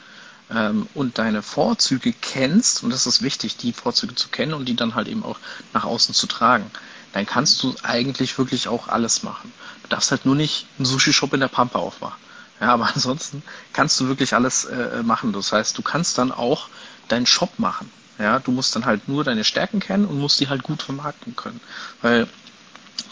S1: ähm, und deine Vorzüge kennst, und das ist wichtig, die Vorzüge zu kennen und die dann halt eben auch nach außen zu tragen, dann kannst du eigentlich wirklich auch alles machen. Du darfst halt nur nicht einen Sushi-Shop in der Pampa aufmachen. Ja, aber <laughs> ansonsten kannst du wirklich alles äh, machen. Das heißt, du kannst dann auch deinen Shop machen. Ja, du musst dann halt nur deine Stärken kennen und musst die halt gut vermarkten können. Weil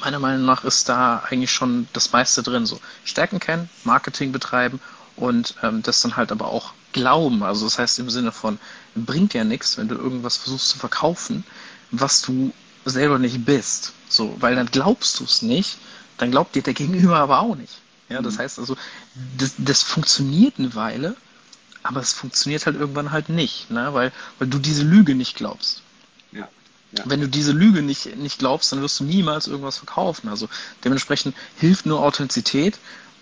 S1: meiner Meinung nach ist da eigentlich schon das meiste drin. So Stärken kennen, Marketing betreiben und ähm, das dann halt aber auch glauben. Also das heißt im Sinne von, bringt ja nichts, wenn du irgendwas versuchst zu verkaufen, was du selber nicht bist. So, weil dann glaubst du es nicht, dann glaubt dir der Gegenüber aber auch nicht. Ja, das mhm. heißt also, das, das funktioniert eine Weile, aber es funktioniert halt irgendwann halt nicht, ne? weil, weil du diese Lüge nicht glaubst.
S2: Ja.
S1: Wenn du diese Lüge nicht, nicht glaubst, dann wirst du niemals irgendwas verkaufen. Also dementsprechend hilft nur Authentizität,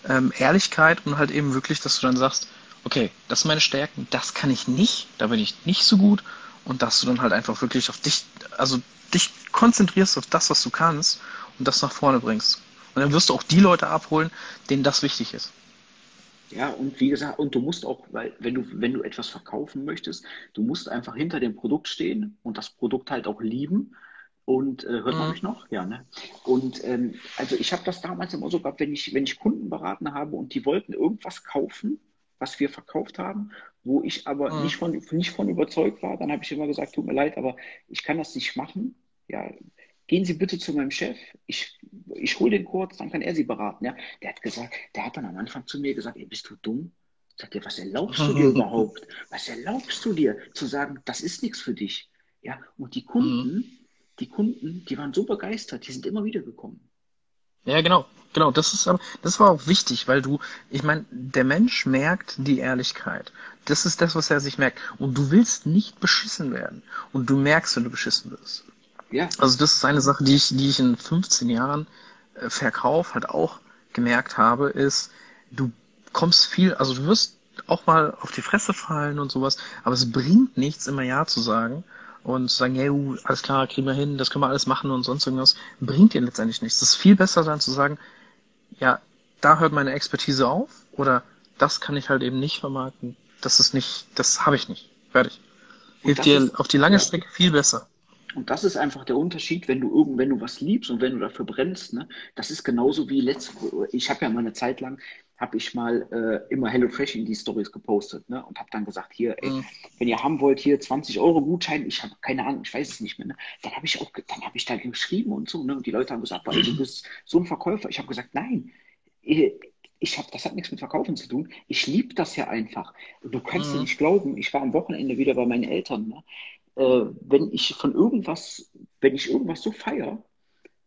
S1: ähm, Ehrlichkeit und halt eben wirklich, dass du dann sagst, okay, das sind meine Stärken, das kann ich nicht, da bin ich nicht so gut und dass du dann halt einfach wirklich auf dich, also dich konzentrierst auf das, was du kannst und das nach vorne bringst. Und dann wirst du auch die Leute abholen, denen das wichtig ist.
S2: Ja, und wie gesagt, und du musst auch, weil wenn du, wenn du etwas verkaufen möchtest, du musst einfach hinter dem Produkt stehen und das Produkt halt auch lieben. Und äh, hört man mhm. mich noch? Ja, ne? Und ähm, also ich habe das damals immer so gehabt, wenn ich, wenn ich Kunden beraten habe und die wollten irgendwas kaufen, was wir verkauft haben, wo ich aber mhm. nicht, von, nicht von überzeugt war, dann habe ich immer gesagt, tut mir leid, aber ich kann das nicht machen. Ja, gehen Sie bitte zu meinem Chef, ich, ich hole den kurz, dann kann er Sie beraten. Ja? Der hat gesagt, der hat dann am Anfang zu mir gesagt, ey, bist du dumm? Sagt er, was erlaubst du dir <laughs> überhaupt? Was erlaubst du dir zu sagen, das ist nichts für dich? Ja, und die Kunden, mhm. die Kunden, die waren so begeistert, die sind immer wieder gekommen.
S1: Ja, genau, genau. Das ist aber, das war auch wichtig, weil du, ich meine, der Mensch merkt die Ehrlichkeit. Das ist das, was er sich merkt. Und du willst nicht beschissen werden. Und du merkst, wenn du beschissen wirst. Ja. Also das ist eine Sache, die ich, die ich in 15 Jahren äh, Verkauf halt auch gemerkt habe, ist, du kommst viel, also du wirst auch mal auf die Fresse fallen und sowas, aber es bringt nichts, immer Ja zu sagen und zu sagen, hey, uh, alles klar, kriegen wir hin, das können wir alles machen und sonst irgendwas, bringt dir letztendlich nichts. Es ist viel besser dann zu sagen, ja, da hört meine Expertise auf oder das kann ich halt eben nicht vermarkten. Das ist nicht, das habe ich nicht. Fertig. Hilft dir ist, auf die lange ja. Strecke viel besser.
S2: Und das ist einfach der Unterschied, wenn du irgend, wenn du was liebst und wenn du dafür brennst. Ne? Das ist genauso wie letzte. Ich habe ja mal eine Zeit lang habe ich mal äh, immer HelloFresh in die Stories gepostet ne? und habe dann gesagt, hier, ey, mhm. wenn ihr haben wollt, hier 20 Euro Gutschein, ich habe keine Ahnung, ich weiß es nicht mehr. Ne? Dann habe ich auch, dann habe ich da geschrieben und so, ne? Und die Leute haben gesagt, weil du bist so ein Verkäufer. Ich habe gesagt, nein, ich habe, das hat nichts mit Verkaufen zu tun. Ich liebe das ja einfach. Du kannst mhm. dir nicht glauben, ich war am Wochenende wieder bei meinen Eltern. Ne? Äh, wenn ich von irgendwas, wenn ich irgendwas so feiere,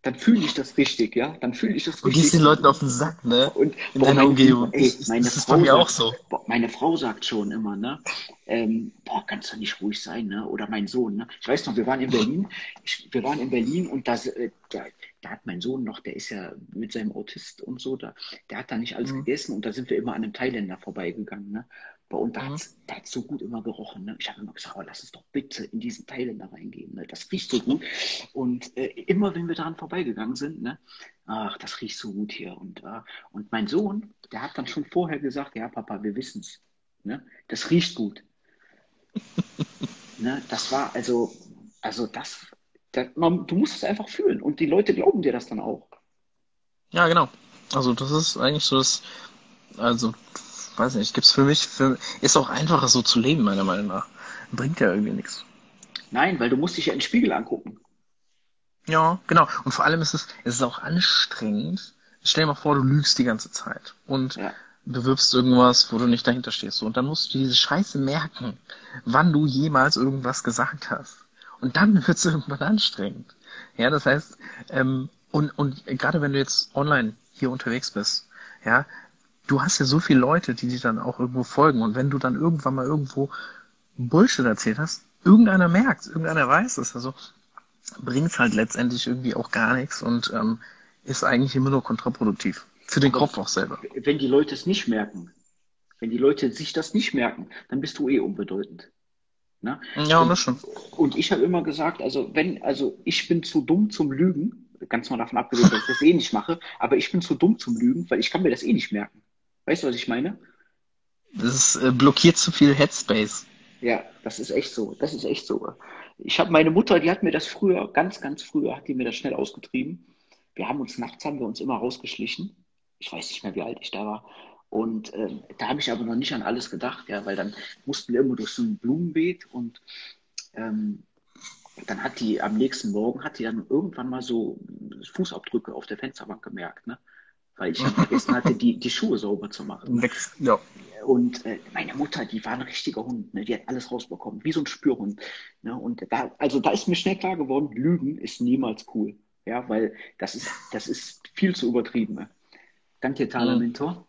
S2: dann fühle ich das richtig, ja, dann fühle ich das richtig.
S1: Du gehst den Leuten auf den Sack, ne?
S2: Und
S1: in boah, deiner Umgebung.
S2: Ey, meine das ist Frau bei mir sagt, auch so. Boah, meine Frau sagt schon immer, ne? Ähm, boah, kannst du nicht ruhig sein, ne? Oder mein Sohn, ne? Ich weiß noch, wir waren in Berlin, ich, wir waren in Berlin und da, äh, da, da, hat mein Sohn noch, der ist ja mit seinem Autist und so, da, der hat da nicht alles mhm. gegessen und da sind wir immer an einem Thailänder vorbeigegangen, ne? Und da mhm. hat es so gut immer gerochen. Ne? Ich habe immer gesagt, oh, lass uns doch bitte in diesen da reingehen. Ne? Das riecht so gut. Und äh, immer, wenn wir daran vorbeigegangen sind, ne? ach, das riecht so gut hier. Und, äh, und mein Sohn, der hat dann schon vorher gesagt, ja, Papa, wir wissen es. Ne? Das riecht gut. <laughs> ne? Das war also, also das, das man, du musst es einfach fühlen. Und die Leute glauben dir das dann auch.
S1: Ja, genau. Also das ist eigentlich so das, also weiß nicht, gibt's für mich, für, ist auch einfacher so zu leben, meiner Meinung nach. Bringt ja irgendwie nichts.
S2: Nein, weil du musst dich ja in den Spiegel angucken.
S1: Ja, genau. Und vor allem ist es, es ist auch anstrengend. Stell dir mal vor, du lügst die ganze Zeit und ja. bewirbst irgendwas, wo du nicht dahinter stehst. Und dann musst du diese Scheiße merken, wann du jemals irgendwas gesagt hast. Und dann <laughs> wird es irgendwann anstrengend. Ja, das heißt, ähm, und, und gerade wenn du jetzt online hier unterwegs bist, ja, du hast ja so viele Leute, die dir dann auch irgendwo folgen. Und wenn du dann irgendwann mal irgendwo Bullshit erzählt hast, irgendeiner merkt, irgendeiner weiß es. Also bringt halt letztendlich irgendwie auch gar nichts und ähm, ist eigentlich immer nur kontraproduktiv. Für den Kopf auch selber.
S2: Wenn die Leute es nicht merken, wenn die Leute sich das nicht merken, dann bist du eh unbedeutend.
S1: Ne? Ja, und, das schon.
S2: Und ich habe immer gesagt, also wenn, also ich bin zu dumm zum Lügen, ganz mal davon abgesehen, dass ich das eh nicht mache, aber ich bin zu dumm zum Lügen, weil ich kann mir das eh nicht merken. Weißt du, was ich meine?
S1: Das äh, blockiert zu viel Headspace.
S2: Ja, das ist echt so. Das ist echt so. Ich habe meine Mutter, die hat mir das früher, ganz, ganz früher, hat die mir das schnell ausgetrieben. Wir haben uns nachts, haben wir uns immer rausgeschlichen. Ich weiß nicht mehr, wie alt ich da war. Und äh, da habe ich aber noch nicht an alles gedacht, ja, weil dann mussten wir immer durch so ein Blumenbeet und ähm, dann hat die am nächsten Morgen hat die dann irgendwann mal so Fußabdrücke auf der Fensterbank gemerkt, ne? Weil ich vergessen hatte, die, die Schuhe sauber zu machen.
S1: Ja.
S2: Und äh, meine Mutter, die war ein richtiger Hund, ne? die hat alles rausbekommen, wie so ein Spürhund. Ne? Und da, also da ist mir schnell klar geworden, Lügen ist niemals cool. Ja, weil das ist, das ist viel zu übertrieben. Ne? Danke, Thaler mhm. Mentor.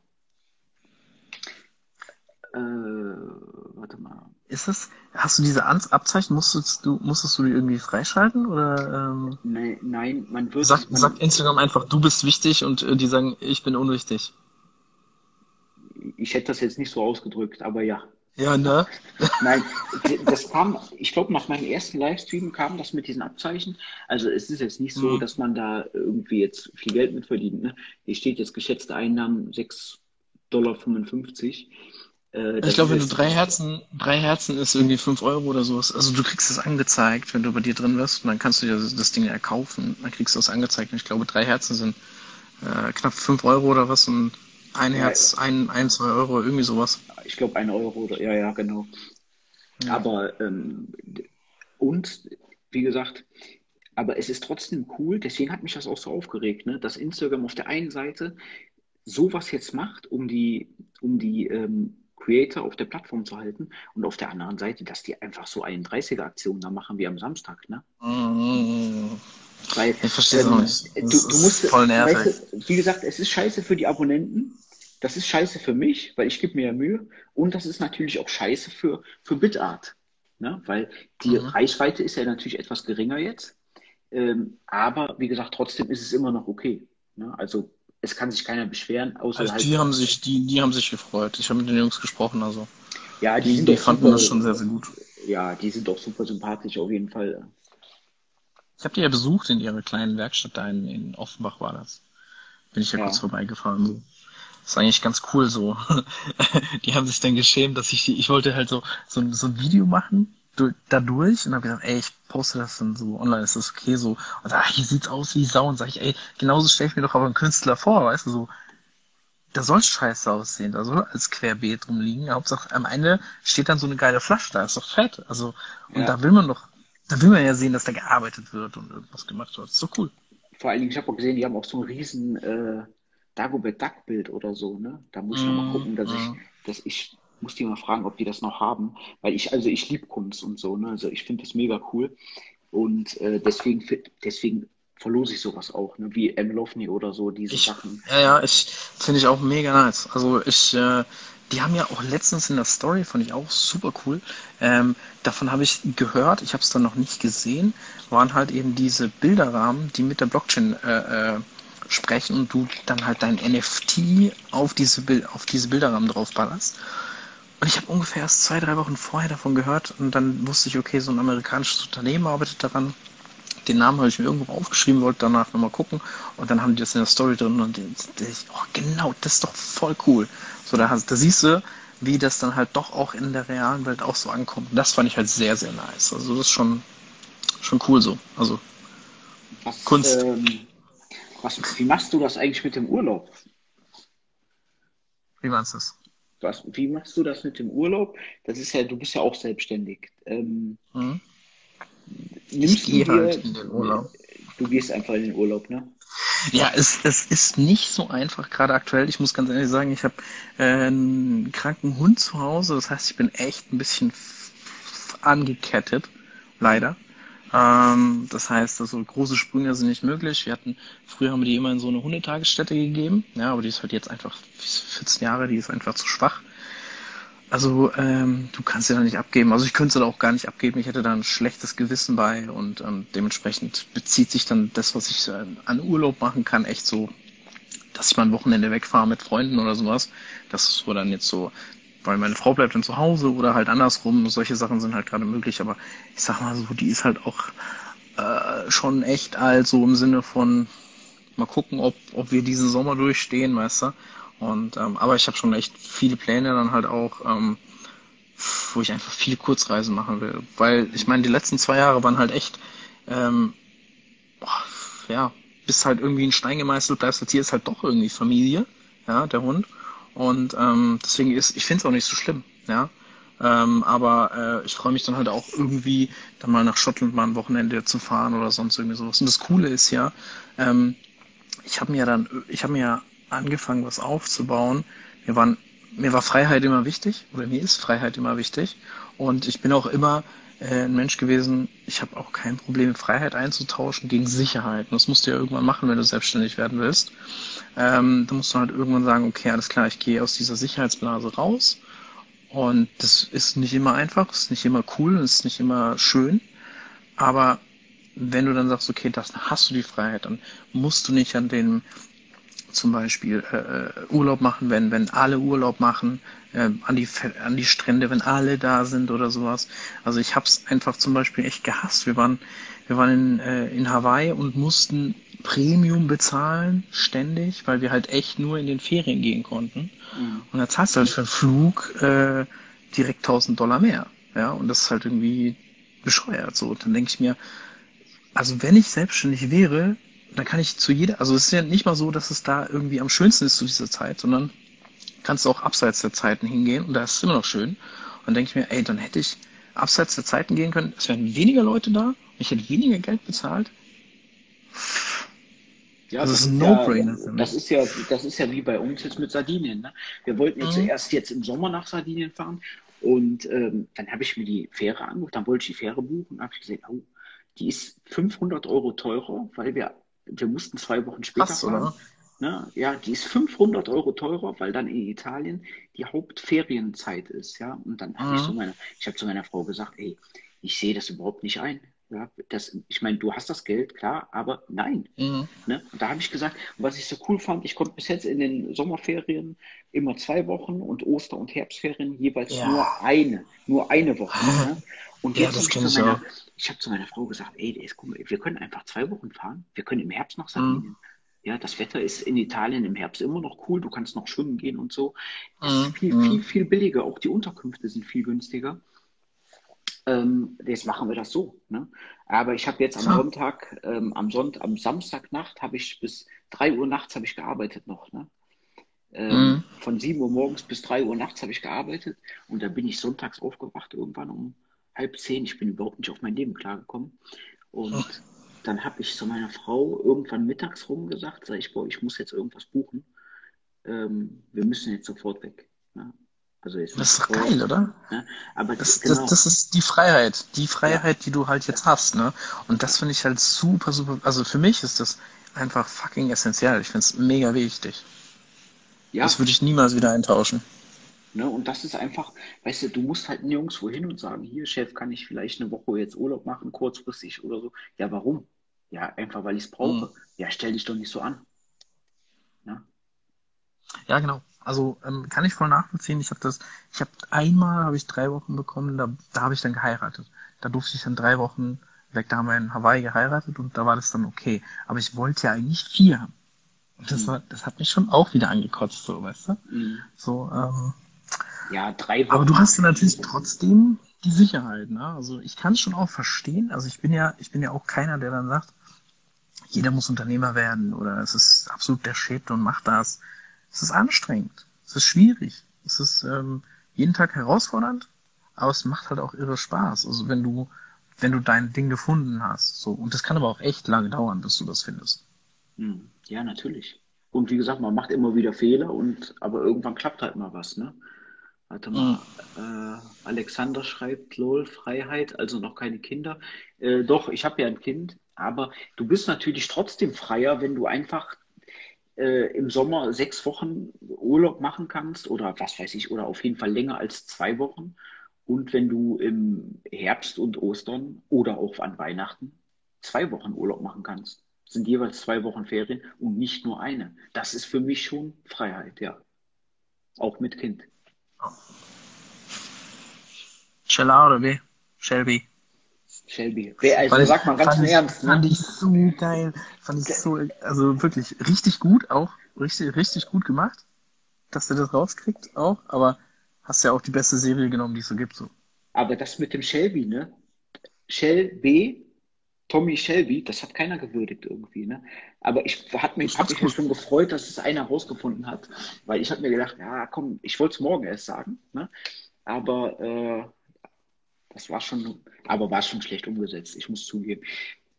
S1: Äh, warte mal. Ist das, hast du diese Abzeichen, musstest du, musstest du die irgendwie freischalten oder? Ähm,
S2: nein, nein, man wird.
S1: Sagt, man, sagt Instagram einfach, du bist wichtig und äh, die sagen, ich bin unwichtig.
S2: Ich hätte das jetzt nicht so ausgedrückt, aber ja.
S1: Ja, ne? <laughs>
S2: Nein, das kam, ich glaube, nach meinem ersten Livestream kam das mit diesen Abzeichen. Also es ist jetzt nicht so, mhm. dass man da irgendwie jetzt viel Geld mit verdient. Ne? Hier steht jetzt geschätzte Einnahmen 6,55 Dollar.
S1: Äh, ich glaube, wenn du drei Herzen, drei Herzen ist irgendwie fünf Euro oder sowas. Also du kriegst es angezeigt, wenn du bei dir drin bist, und dann kannst du dir das, das Ding erkaufen. Dann kriegst du es angezeigt. Und ich glaube, drei Herzen sind äh, knapp fünf Euro oder was und ein Herz, ja, ein, ein, zwei Euro, irgendwie sowas.
S2: Ich glaube, ein Euro oder ja, ja, genau. Ja. Aber ähm, und wie gesagt, aber es ist trotzdem cool, deswegen hat mich das auch so aufgeregt, ne, dass Instagram auf der einen Seite sowas jetzt macht, um die, um die ähm, Creator auf der Plattform zu halten und auf der anderen Seite, dass die einfach so 31er-Aktionen da machen wie am Samstag, ne?
S1: Mm. Weil, ich verstehe ähm, nicht. Du, du musst, voll nervig.
S2: Weißt, wie gesagt, es ist scheiße für die Abonnenten, das ist scheiße für mich, weil ich gebe mir ja Mühe und das ist natürlich auch scheiße für, für Bitart, ne? weil die mhm. Reichweite ist ja natürlich etwas geringer jetzt, ähm, aber wie gesagt, trotzdem ist es immer noch okay. Ne? Also es kann sich keiner beschweren,
S1: außer also halt die haben sich, die, die haben sich gefreut. Ich habe mit den Jungs gesprochen, also.
S2: Ja, die, die, die fanden super, das schon sehr, sehr gut. Ja, die sind doch super sympathisch auf jeden Fall.
S1: Ich habe die ja besucht in ihrer kleinen Werkstatt da in, in Offenbach war das. Bin ich ja, ja. kurz vorbeigefahren. So. Das ist eigentlich ganz cool so. <laughs> die haben sich dann geschämt, dass ich die, ich wollte halt so, so, so ein Video machen dadurch und habe gesagt, ey, ich poste das dann so online, ist das okay so? Und ah, hier sieht's aus wie Sau und sag ich, ey, genauso stelle ich mir doch aber einen Künstler vor, weißt du, so, da soll scheiße aussehen, da soll als Querbeet rumliegen. Hauptsache am Ende steht dann so eine geile Flasche da, ist doch fett. Also, und ja. da will man doch, da will man ja sehen, dass da gearbeitet wird und irgendwas gemacht wird. ist doch cool.
S2: Vor allen Dingen, ich habe auch gesehen, die haben auch so ein riesen äh, Dagobert Duck-Bild oder so, ne? Da muss ich mm, noch mal gucken, dass mm. ich, dass ich muss die mal fragen, ob die das noch haben, weil ich, also ich liebe Kunst und so, ne? Also ich finde das mega cool und äh, deswegen, deswegen verlose ich sowas auch, ne? wie M. Lovney oder so, diese
S1: ich,
S2: Sachen.
S1: Ja, ja, ich finde ich auch mega nice. Also ich, äh, die haben ja auch letztens in der Story, fand ich auch super cool. Ähm, davon habe ich gehört, ich habe es dann noch nicht gesehen, waren halt eben diese Bilderrahmen, die mit der Blockchain äh, äh, sprechen und du dann halt dein NFT auf diese, auf diese Bilderrahmen draufballerst. Und ich habe ungefähr erst zwei, drei Wochen vorher davon gehört und dann wusste ich, okay, so ein amerikanisches Unternehmen arbeitet daran. Den Namen habe ich mir irgendwo aufgeschrieben, wollte danach nochmal gucken und dann haben die das in der Story drin und ich, oh, genau, das ist doch voll cool. So, da, da siehst du, wie das dann halt doch auch in der realen Welt auch so ankommt. Das fand ich halt sehr, sehr nice. Also das ist schon, schon cool so. Also
S2: was, Kunst. Ähm, was, wie machst du das eigentlich mit dem Urlaub?
S1: Wie meinst du das?
S2: Was, wie machst du das mit dem Urlaub? Das ist ja, du bist ja auch selbstständig. Ähm, mhm. Nimmst ich du dir, halt in den Urlaub. Du gehst einfach in den Urlaub, ne?
S1: Ja, es, es ist nicht so einfach, gerade aktuell. Ich muss ganz ehrlich sagen, ich habe äh, einen kranken Hund zu Hause. Das heißt, ich bin echt ein bisschen angekettet, leider. Ähm, das heißt, also große Sprünge sind nicht möglich. Wir hatten, früher haben wir die immer in so eine Hundetagesstätte gegeben, ja, aber die ist halt jetzt einfach 14 Jahre, die ist einfach zu schwach. Also ähm, du kannst sie da nicht abgeben. Also ich könnte sie da auch gar nicht abgeben. Ich hätte da ein schlechtes Gewissen bei und ähm, dementsprechend bezieht sich dann das, was ich äh, an Urlaub machen kann, echt so, dass ich mal ein Wochenende wegfahre mit Freunden oder sowas. Das ist so dann jetzt so weil meine Frau bleibt dann zu Hause oder halt andersrum. Solche Sachen sind halt gerade möglich, aber ich sag mal so, die ist halt auch äh, schon echt alt, so im Sinne von mal gucken, ob, ob wir diesen Sommer durchstehen, weißt du. Und ähm, aber ich habe schon echt viele Pläne dann halt auch, ähm, wo ich einfach viele Kurzreisen machen will. Weil ich meine, die letzten zwei Jahre waren halt echt, ähm, boah, ja, bist halt irgendwie ein Stein gemeißelt, bleibst halt hier, ist halt doch irgendwie Familie, ja, der Hund. Und ähm, deswegen ist, ich finde es auch nicht so schlimm, ja. Ähm, aber äh, ich freue mich dann halt auch irgendwie, dann mal nach Schottland mal ein Wochenende zu fahren oder sonst irgendwie sowas. Und das Coole ist ja, ähm, ich habe mir dann, ich habe mir angefangen, was aufzubauen. Mir, waren, mir war Freiheit immer wichtig, oder mir ist Freiheit immer wichtig. Und ich bin auch immer äh, ein Mensch gewesen, ich habe auch kein Problem, Freiheit einzutauschen gegen Sicherheit. Und das musst du ja irgendwann machen, wenn du selbstständig werden willst. Ähm, da musst du halt irgendwann sagen, okay, alles klar, ich gehe aus dieser Sicherheitsblase raus. Und das ist nicht immer einfach, ist nicht immer cool, ist nicht immer schön. Aber wenn du dann sagst, okay, das hast du die Freiheit, dann musst du nicht an den zum Beispiel äh, äh, Urlaub machen, wenn, wenn alle Urlaub machen, äh, an, die, an die Strände, wenn alle da sind oder sowas. Also ich habe es einfach zum Beispiel echt gehasst. Wir waren, wir waren in, äh, in Hawaii und mussten Premium bezahlen, ständig, weil wir halt echt nur in den Ferien gehen konnten. Mhm. Und da zahlst du halt für einen Flug äh, direkt 1000 Dollar mehr. Ja, und das ist halt irgendwie bescheuert so. Und dann denke ich mir, also wenn ich selbstständig wäre, dann kann ich zu jeder, also es ist ja nicht mal so, dass es da irgendwie am schönsten ist zu dieser Zeit, sondern kannst du auch abseits der Zeiten hingehen und da ist es immer noch schön. Und dann denke ich mir, ey, dann hätte ich abseits der Zeiten gehen können, es wären weniger Leute da, ich hätte weniger Geld bezahlt.
S2: Ja, das, das ist ein No-Brainer. Ja, das ist ja, das ist ja wie bei uns jetzt mit Sardinien. Ne? Wir wollten ja mhm. zuerst jetzt im Sommer nach Sardinien fahren und ähm, dann habe ich mir die Fähre angeguckt, dann wollte ich die Fähre buchen, habe ich gesehen, oh, die ist 500 Euro teurer, weil wir wir mussten zwei Wochen später Krass, fahren. Oder? Ne? Ja, die ist 500 Euro teurer, weil dann in Italien die Hauptferienzeit ist. Ja, und dann habe ich mhm. zu meiner, ich habe zu meiner Frau gesagt, ey, ich sehe das überhaupt nicht ein. Ja, das, ich meine, du hast das Geld, klar, aber nein. Mhm. Ne? Und da habe ich gesagt, was ich so cool fand, ich konnte bis jetzt in den Sommerferien immer zwei Wochen und Oster- und Herbstferien jeweils ja. nur eine, nur eine Woche. ne? Und jetzt ja, habe ich, zu meiner, ich hab zu meiner Frau gesagt, ey, ist, guck mal, wir können einfach zwei Wochen fahren. Wir können im Herbst nach Sardinien. Mhm. Ja, das Wetter ist in Italien im Herbst immer noch cool. Du kannst noch schwimmen gehen und so. Das mhm. ist viel, viel, viel billiger. Auch die Unterkünfte sind viel günstiger. Ähm, jetzt machen wir das so. Ne? Aber ich habe jetzt am Sonntag, ähm, am Sonntag, am Samstagnacht habe ich bis drei Uhr nachts habe ich gearbeitet noch. Ne? Ähm, mhm. Von sieben Uhr morgens bis drei Uhr nachts habe ich gearbeitet und da bin ich sonntags aufgewacht irgendwann um halb zehn. Ich bin überhaupt nicht auf mein Leben klargekommen. Und. Dann habe ich zu meiner Frau irgendwann mittags rum gesagt, sag ich, boah, ich muss jetzt irgendwas buchen. Ähm, wir müssen jetzt sofort weg. Ne?
S1: Also jetzt das ist doch geil, oder? Ne? Aber das, genau. das, das, ist die Freiheit, die Freiheit, ja. die du halt jetzt hast, ne? Und das finde ich halt super, super. Also für mich ist das einfach fucking essentiell. Ich finde es mega wichtig. Ja. Das würde ich niemals wieder eintauschen.
S2: Ne? Und das ist einfach, weißt du, du musst halt nirgendwo hin und sagen, hier, Chef, kann ich vielleicht eine Woche jetzt Urlaub machen, kurzfristig oder so. Ja, warum? Ja, einfach weil ich es brauche. Mhm. Ja, stell dich doch nicht so an.
S1: Ja, ja genau. Also ähm, kann ich voll nachvollziehen. Ich habe das, ich habe einmal habe ich drei Wochen bekommen, da, da habe ich dann geheiratet. Da durfte ich dann drei Wochen weg. Da haben wir in Hawaii geheiratet und da war das dann okay. Aber ich wollte ja eigentlich vier haben. Und das mhm. war, das hat mich schon auch wieder angekotzt, so, weißt du? Mhm. So, ähm, ja, drei Wochen. Aber du hast natürlich trotzdem die Sicherheit, ne? Also ich kann es schon auch verstehen. Also ich bin ja, ich bin ja auch keiner, der dann sagt, jeder muss Unternehmer werden oder es ist absolut der Shit und macht das. Es ist anstrengend. Es ist schwierig. Es ist ähm, jeden Tag herausfordernd, aber es macht halt auch irre Spaß. Also wenn du, wenn du dein Ding gefunden hast. So. Und das kann aber auch echt lange dauern, bis du das findest.
S2: Hm. Ja, natürlich. Und wie gesagt, man macht immer wieder Fehler und aber irgendwann klappt halt mal was, ne? Warte mal, mhm. äh, Alexander schreibt, lol, Freiheit, also noch keine Kinder. Äh, doch, ich habe ja ein Kind, aber du bist natürlich trotzdem freier, wenn du einfach äh, im Sommer sechs Wochen Urlaub machen kannst oder was weiß ich, oder auf jeden Fall länger als zwei Wochen. Und wenn du im Herbst und Ostern oder auch an Weihnachten zwei Wochen Urlaub machen kannst, sind jeweils zwei Wochen Ferien und nicht nur eine. Das ist für mich schon Freiheit, ja. Auch mit Kind.
S1: Sheila oder wie? Shelby.
S2: Shelby. Also fand sagt man ganz im Ernst.
S1: Ne? Fand ich so geil. Fand ich so, also wirklich richtig gut auch. Richtig, richtig gut gemacht, dass er das rauskriegt auch. Aber hast ja auch die beste Serie genommen, die es so gibt. So.
S2: Aber das mit dem Shelby, ne? Shelby, Tommy Shelby, das hat keiner gewürdigt irgendwie, ne? Aber ich habe mich, hab mich schon gefreut, dass es einer rausgefunden hat, weil ich habe mir gedacht, ja, komm, ich wollte es morgen erst sagen, ne? Aber äh, das war schon, aber war schon schlecht umgesetzt, ich muss zugeben.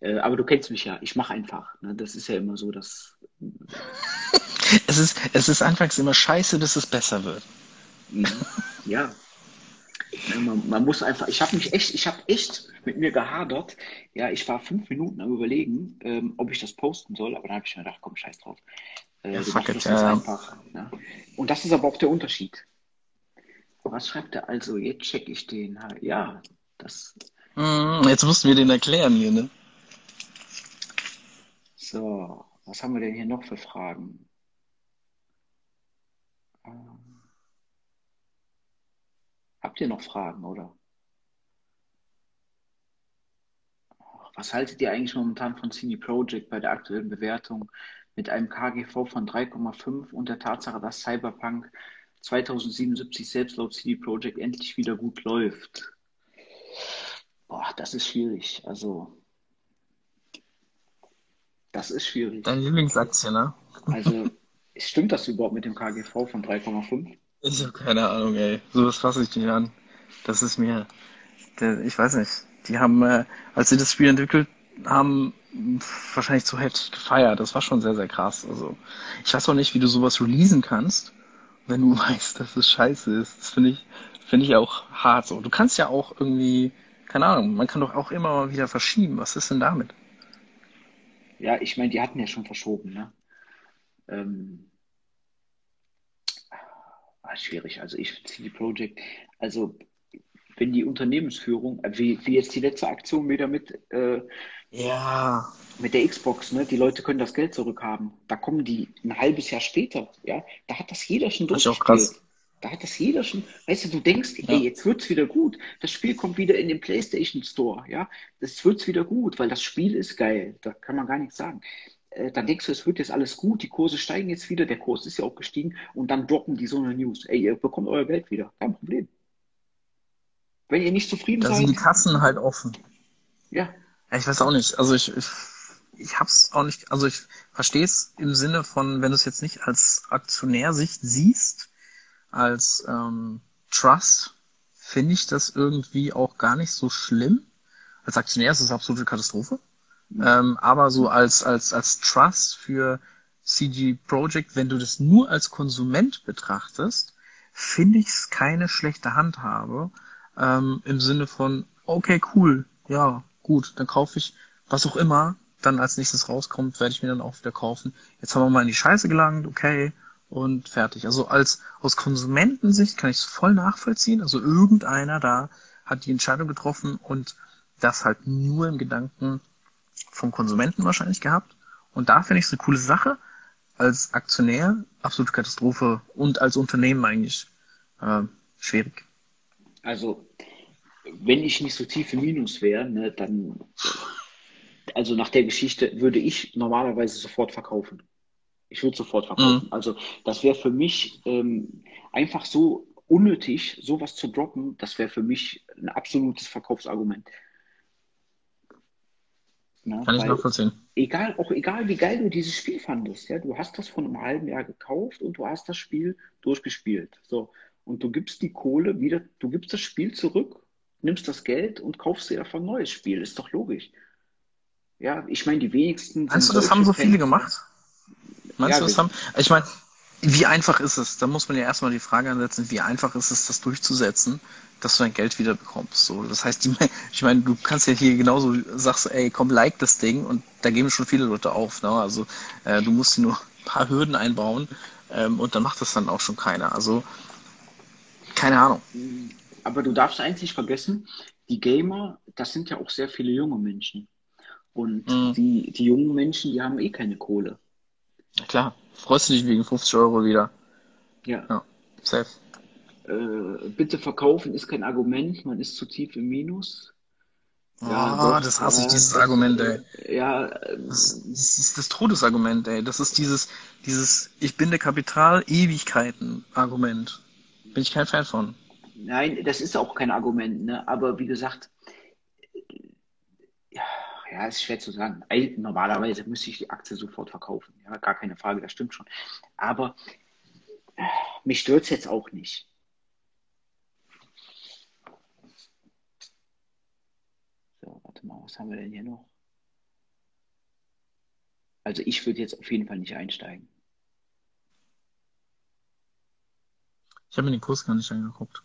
S2: Äh, aber du kennst mich ja, ich mache einfach. Ne? Das ist ja immer so, dass <laughs>
S1: Es ist, es ist anfangs immer scheiße, bis es besser wird.
S2: Mhm. Ja. Ja, Man, man muss einfach, ich habe mich echt, ich habe echt mit mir gehadert. Ja, ich war fünf Minuten am überlegen, ähm, ob ich das posten soll, aber dann habe ich mir gedacht, komm, scheiß drauf. Äh,
S1: Ja, fuck it,
S2: das
S1: ja,
S2: einfach. Ja. Und das ist aber auch der Unterschied. Was schreibt er also? Jetzt check ich den. Ja, das.
S1: Mm, Jetzt mussten wir den erklären hier, ne?
S2: So, was haben wir denn hier noch für Fragen? Ähm, habt ihr noch Fragen, oder? Was haltet ihr eigentlich momentan von CD Projekt bei der aktuellen Bewertung mit einem KGV von 3,5 und der Tatsache, dass Cyberpunk 2077 selbst laut CD Projekt endlich wieder gut läuft? Boah, das ist schwierig. Also, das ist schwierig.
S1: Deine Lieblingsaktie, ne?
S2: Also, stimmt das überhaupt mit dem KGV von 3,5?
S1: Ich habe keine Ahnung, ey. Sowas fasse ich nicht an. Das ist mir, der, ich weiß nicht. Die haben, äh, als sie das Spiel entwickelt haben, wahrscheinlich zu heftig gefeiert. Das war schon sehr, sehr krass. Also, ich weiß auch nicht, wie du sowas releasen kannst, wenn du <laughs> weißt, dass es scheiße ist. Das finde ich, finde ich auch hart so. Du kannst ja auch irgendwie, keine Ahnung, man kann doch auch immer mal wieder verschieben. Was ist denn damit?
S2: Ja, ich meine, die hatten ja schon verschoben, ne? Ähm, ah, schwierig. Also ich CD Projekt, also wenn die Unternehmensführung, äh, wie, wie jetzt die letzte Aktion wieder mit, äh,
S1: Ja.
S2: mit der Xbox, ne? Die Leute können das Geld zurückhaben. Da kommen die ein halbes Jahr später, ja? Da hat das jeder schon durchgespielt. Da hat das jeder schon, weißt du, du denkst,
S1: Ja.
S2: ey, jetzt wird's wieder gut. Das Spiel kommt wieder in den PlayStation Store, ja? Das wird's wieder gut, weil das Spiel ist geil. Da kann man gar nichts sagen. Äh, Dann denkst du, es wird jetzt alles gut, die Kurse steigen jetzt wieder, der Kurs ist ja auch gestiegen und dann droppen die so eine News. Ey, ihr bekommt euer Geld wieder, kein Problem. Wenn ihr nicht zufrieden
S1: Da sind die
S2: seid,
S1: Kassen halt offen.
S2: ja,
S1: Ja, ich weiß auch nicht. Also ich, ich, ich hab's auch nicht, also ich verstehe es im Sinne von, wenn du es jetzt nicht als Aktionärsicht siehst, als ähm, Trust, finde ich das irgendwie auch gar nicht so schlimm. Als Aktionär ist es eine absolute Katastrophe. Ähm, aber so als, als, als Trust für CG Projekt, wenn du das nur als Konsument betrachtest, finde ich es keine schlechte Handhabe. Ähm, Im Sinne von, okay, cool, ja, gut, dann kaufe ich was auch immer dann als nächstes rauskommt, werde ich mir dann auch wieder kaufen. Jetzt haben wir mal in die Scheiße gelangt, okay, und fertig. Also als aus Konsumentensicht kann ich es voll nachvollziehen. Also irgendeiner da hat die Entscheidung getroffen und das halt nur im Gedanken vom Konsumenten wahrscheinlich gehabt. Und da finde ich es eine coole Sache. Als Aktionär absolute Katastrophe und als Unternehmen eigentlich äh, schwierig.
S2: Also, wenn ich nicht so tief im Minus wäre, ne, dann, also nach der Geschichte würde ich normalerweise sofort verkaufen. Ich würde sofort verkaufen.
S1: Mhm.
S2: Also, das wäre für mich ähm, einfach so unnötig, sowas zu droppen. Das wäre für mich ein absolutes Verkaufsargument. Ne,
S1: Kann ich
S2: weil
S1: nachvollziehen.
S2: egal, auch egal, wie geil du dieses Spiel fandest, ja, du hast das vor einem halben Jahr gekauft und du hast das Spiel durchgespielt. So. Und du gibst die Kohle wieder, du gibst das Spiel zurück, nimmst das Geld und kaufst dir davon ein neues Spiel. Ist doch logisch. Ja, ich meine, die wenigsten
S1: Meinst du, das haben so viele
S2: Fans.
S1: gemacht? Meinst
S2: Ja,
S1: du, das haben, ich meine, wie einfach ist es? Da muss man ja erstmal die Frage ansetzen, wie einfach ist es, das durchzusetzen, dass du dein Geld wieder bekommst. So, das heißt, die, ich meine, du kannst ja hier genauso sagst, ey, komm, like das Ding und da geben schon viele Leute auf. Ne? Also äh, du musst nur ein paar Hürden einbauen ähm, und dann macht das dann auch schon keiner. Also keine Ahnung.
S2: Aber du darfst eins nicht vergessen, die Gamer, das sind ja auch sehr viele junge Menschen. Und
S1: Mhm.
S2: die, die jungen Menschen, die haben eh keine Kohle.
S1: Klar, freust du dich wegen 50 Euro wieder.
S2: Ja.
S1: Ja, safe.
S2: Äh, bitte verkaufen ist kein Argument, man ist zu tief im Minus. Ja,
S1: Ah,
S2: doch,
S1: das hasse ich,
S2: ja,
S1: dieses Argument, ey.
S2: äh, Ja, äh,
S1: Das, das ist das Todesargument, ey. Das ist dieses, dieses Ich binde Kapital Ewigkeiten-Argument. Bin ich kein Fan von.
S2: nein, das ist auch kein Argument, ne? Aber wie gesagt, ja, ist schwer zu sagen. Normalerweise müsste ich die Aktie sofort verkaufen. Ja, gar keine Frage, das stimmt schon. Aber äh, mich stört's jetzt auch nicht. So, warte mal, was haben wir denn hier noch? Also ich würde jetzt auf jeden Fall nicht einsteigen.
S1: Ich habe mir den Kurs gar nicht angeguckt.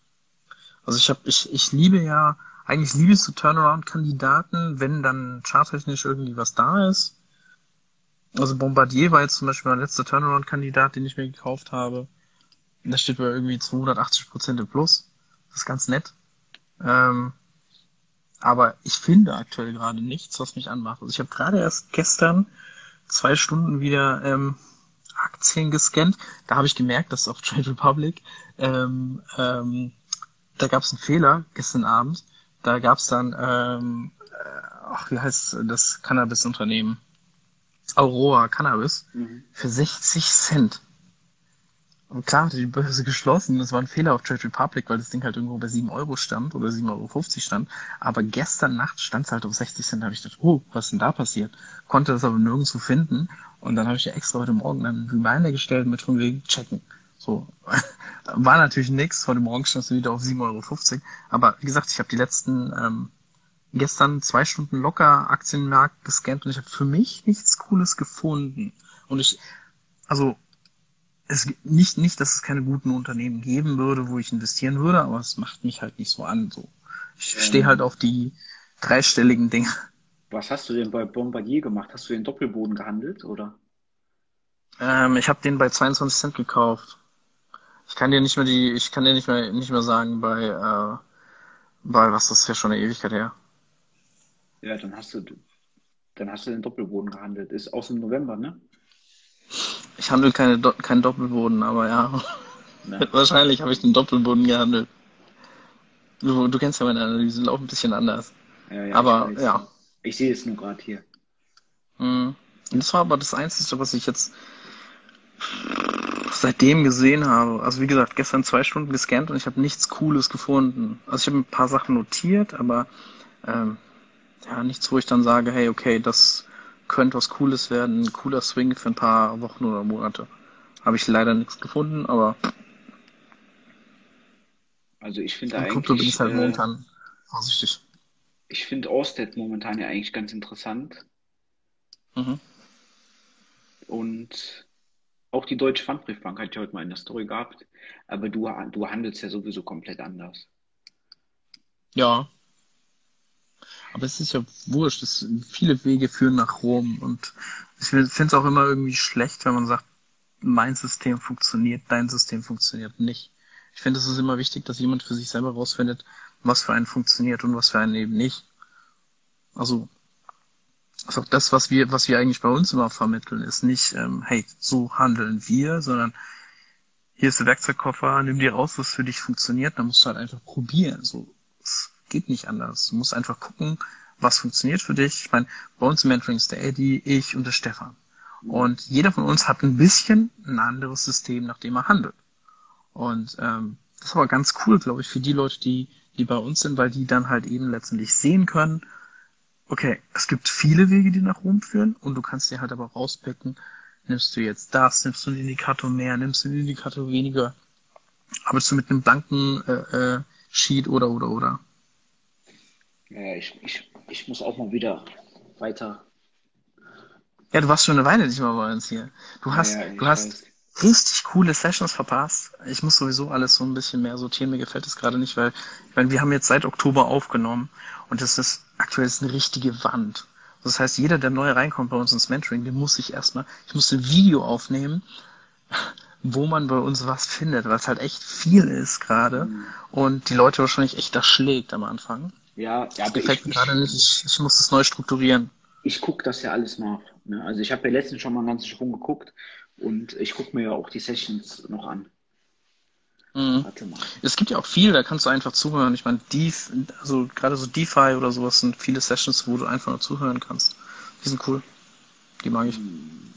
S1: Also ich habe, ich, ich liebe ja, eigentlich liebe ich so Turnaround-Kandidaten, wenn dann charttechnisch irgendwie was da ist. Also Bombardier war jetzt zum Beispiel mein letzter Turnaround-Kandidat, den ich mir gekauft habe. Da steht bei irgendwie 280 Prozent im Plus. Das ist ganz nett. Ähm, aber ich finde aktuell gerade nichts, was mich anmacht. Also ich habe gerade erst gestern zwei Stunden wieder ähm, Aktien gescannt. Da habe ich gemerkt, dass auf Trade Republic ähm, ähm, da gab es einen Fehler gestern Abend. Da gab es dann, ähm, äh, ach, wie heißt das Cannabis-Unternehmen? Aurora Cannabis mhm. für 60 Cent. Und klar hatte die Börse geschlossen. Das war ein Fehler auf Trade Republic, weil das Ding halt irgendwo bei 7 Euro stand oder 7,50 Euro stand. Aber gestern Nacht stand es halt auf 60 Cent. Da habe ich gedacht, oh, was ist denn da passiert? Konnte das aber nirgendwo finden. Und dann habe ich ja extra heute Morgen dann einen Reminder gestellt mit von wegen checken. So. <laughs> War natürlich nichts. Heute Morgen stand es wieder auf 7,50 Euro. Aber wie gesagt, ich habe die letzten ähm, gestern zwei Stunden locker Aktienmarkt gescannt und ich habe für mich nichts Cooles gefunden. Und ich, also es nicht, nicht, dass es keine guten Unternehmen geben würde, wo ich investieren würde, aber es macht mich halt nicht so an. So. Ich ähm, stehe halt auf die dreistelligen Dinge.
S2: Was hast du denn bei Bombardier gemacht? Hast du den Doppelboden gehandelt, oder?
S1: Ähm, ich habe den bei 22 Cent gekauft. Ich kann dir nicht mehr die, ich kann dir nicht mehr nicht mehr sagen bei, äh, bei was das ist ja schon eine Ewigkeit her.
S2: Ja, dann hast du, dann hast du den Doppelboden gehandelt. Ist aus dem November, ne?
S1: Ich handle keine, keinen Doppelboden, aber ja. ja. <laughs> Wahrscheinlich habe ich den Doppelboden gehandelt. Du, du kennst ja meine Analysen, laufen ein bisschen anders. Ja, ja, aber
S2: ich
S1: ja.
S2: Ich sehe es nur gerade hier.
S1: Mhm. Das war aber das Einzige, was ich jetzt seitdem gesehen habe. Also wie gesagt, gestern zwei Stunden gescannt und ich habe nichts Cooles gefunden. Also ich habe ein paar Sachen notiert, aber ähm, ja, nichts, wo ich dann sage, hey, okay, das könnte was Cooles werden, ein cooler Swing für ein paar Wochen oder Monate. Habe ich leider nichts gefunden, aber.
S2: Also ich finde eigentlich. Krypto bin
S1: ich halt äh, momentan vorsichtig.
S2: Ich finde Orsted momentan ja eigentlich ganz interessant. Mhm. Und auch die Deutsche Pfandbriefbank hat ja heute mal in der Story gehabt. Aber du, du handelst ja sowieso komplett anders.
S1: Ja, aber es ist ja wurscht. Es, viele Wege führen nach Rom. Und ich finde es auch immer irgendwie schlecht, wenn man sagt, mein System funktioniert, dein System funktioniert nicht. Ich finde, es ist immer wichtig, dass jemand für sich selber rausfindet, was für einen funktioniert und was für einen eben nicht. Also, also das, was wir, was wir eigentlich bei uns immer vermitteln, ist nicht, ähm, hey, so handeln wir, sondern hier ist der Werkzeugkoffer, nimm dir raus, was für dich funktioniert, dann musst du halt einfach probieren. So, geht nicht anders. Du musst einfach gucken, was funktioniert für dich. Ich meine, bei uns im Mentoring ist der Eddie, ich und der Stefan. Und jeder von uns hat ein bisschen ein anderes System, nach dem er handelt. Und ähm, das ist aber ganz cool, glaube ich, für die Leute, die, die bei uns sind, weil die dann halt eben letztendlich sehen können, okay, es gibt viele Wege, die nach Rom führen und du kannst dir halt aber rauspicken, nimmst du jetzt das, nimmst du den Indikator mehr, nimmst du den Indikator weniger, arbeitest du mit einem blanken äh, äh, Sheet oder oder oder.
S2: Ja, ich, ich, ich muss auch mal wieder weiter.
S1: Ja, du warst schon eine Weile nicht mehr bei uns hier. Du hast, ja, ja, du hast richtig coole Sessions verpasst. Ich muss sowieso alles so ein bisschen mehr sortieren. Mir gefällt es gerade nicht, weil, ich meine, wir haben jetzt seit Oktober aufgenommen und das ist aktuell ist eine richtige Wand. Das heißt, jeder, der neu reinkommt bei uns ins Mentoring, der muss sich erstmal, ich muss ein Video aufnehmen, <laughs> wo man bei uns was findet, weil es halt echt viel ist gerade mhm. und die Leute wahrscheinlich echt erschlägt am Anfang.
S2: Ja, ja
S1: das gefällt mir gerade nicht. Ich, ich muss das neu strukturieren.
S2: Ich gucke das ja alles nach. Ne? Also ich habe ja letztens schon mal einen ganzen Sprung geguckt und ich gucke mir ja auch die Sessions noch an.
S1: Mhm. Warte mal. Es gibt ja auch viel, da kannst du einfach zuhören. Ich meine, Def, also gerade so DeFi oder sowas sind viele Sessions, wo du einfach nur zuhören kannst. Die sind cool. Die mag ich. Hm.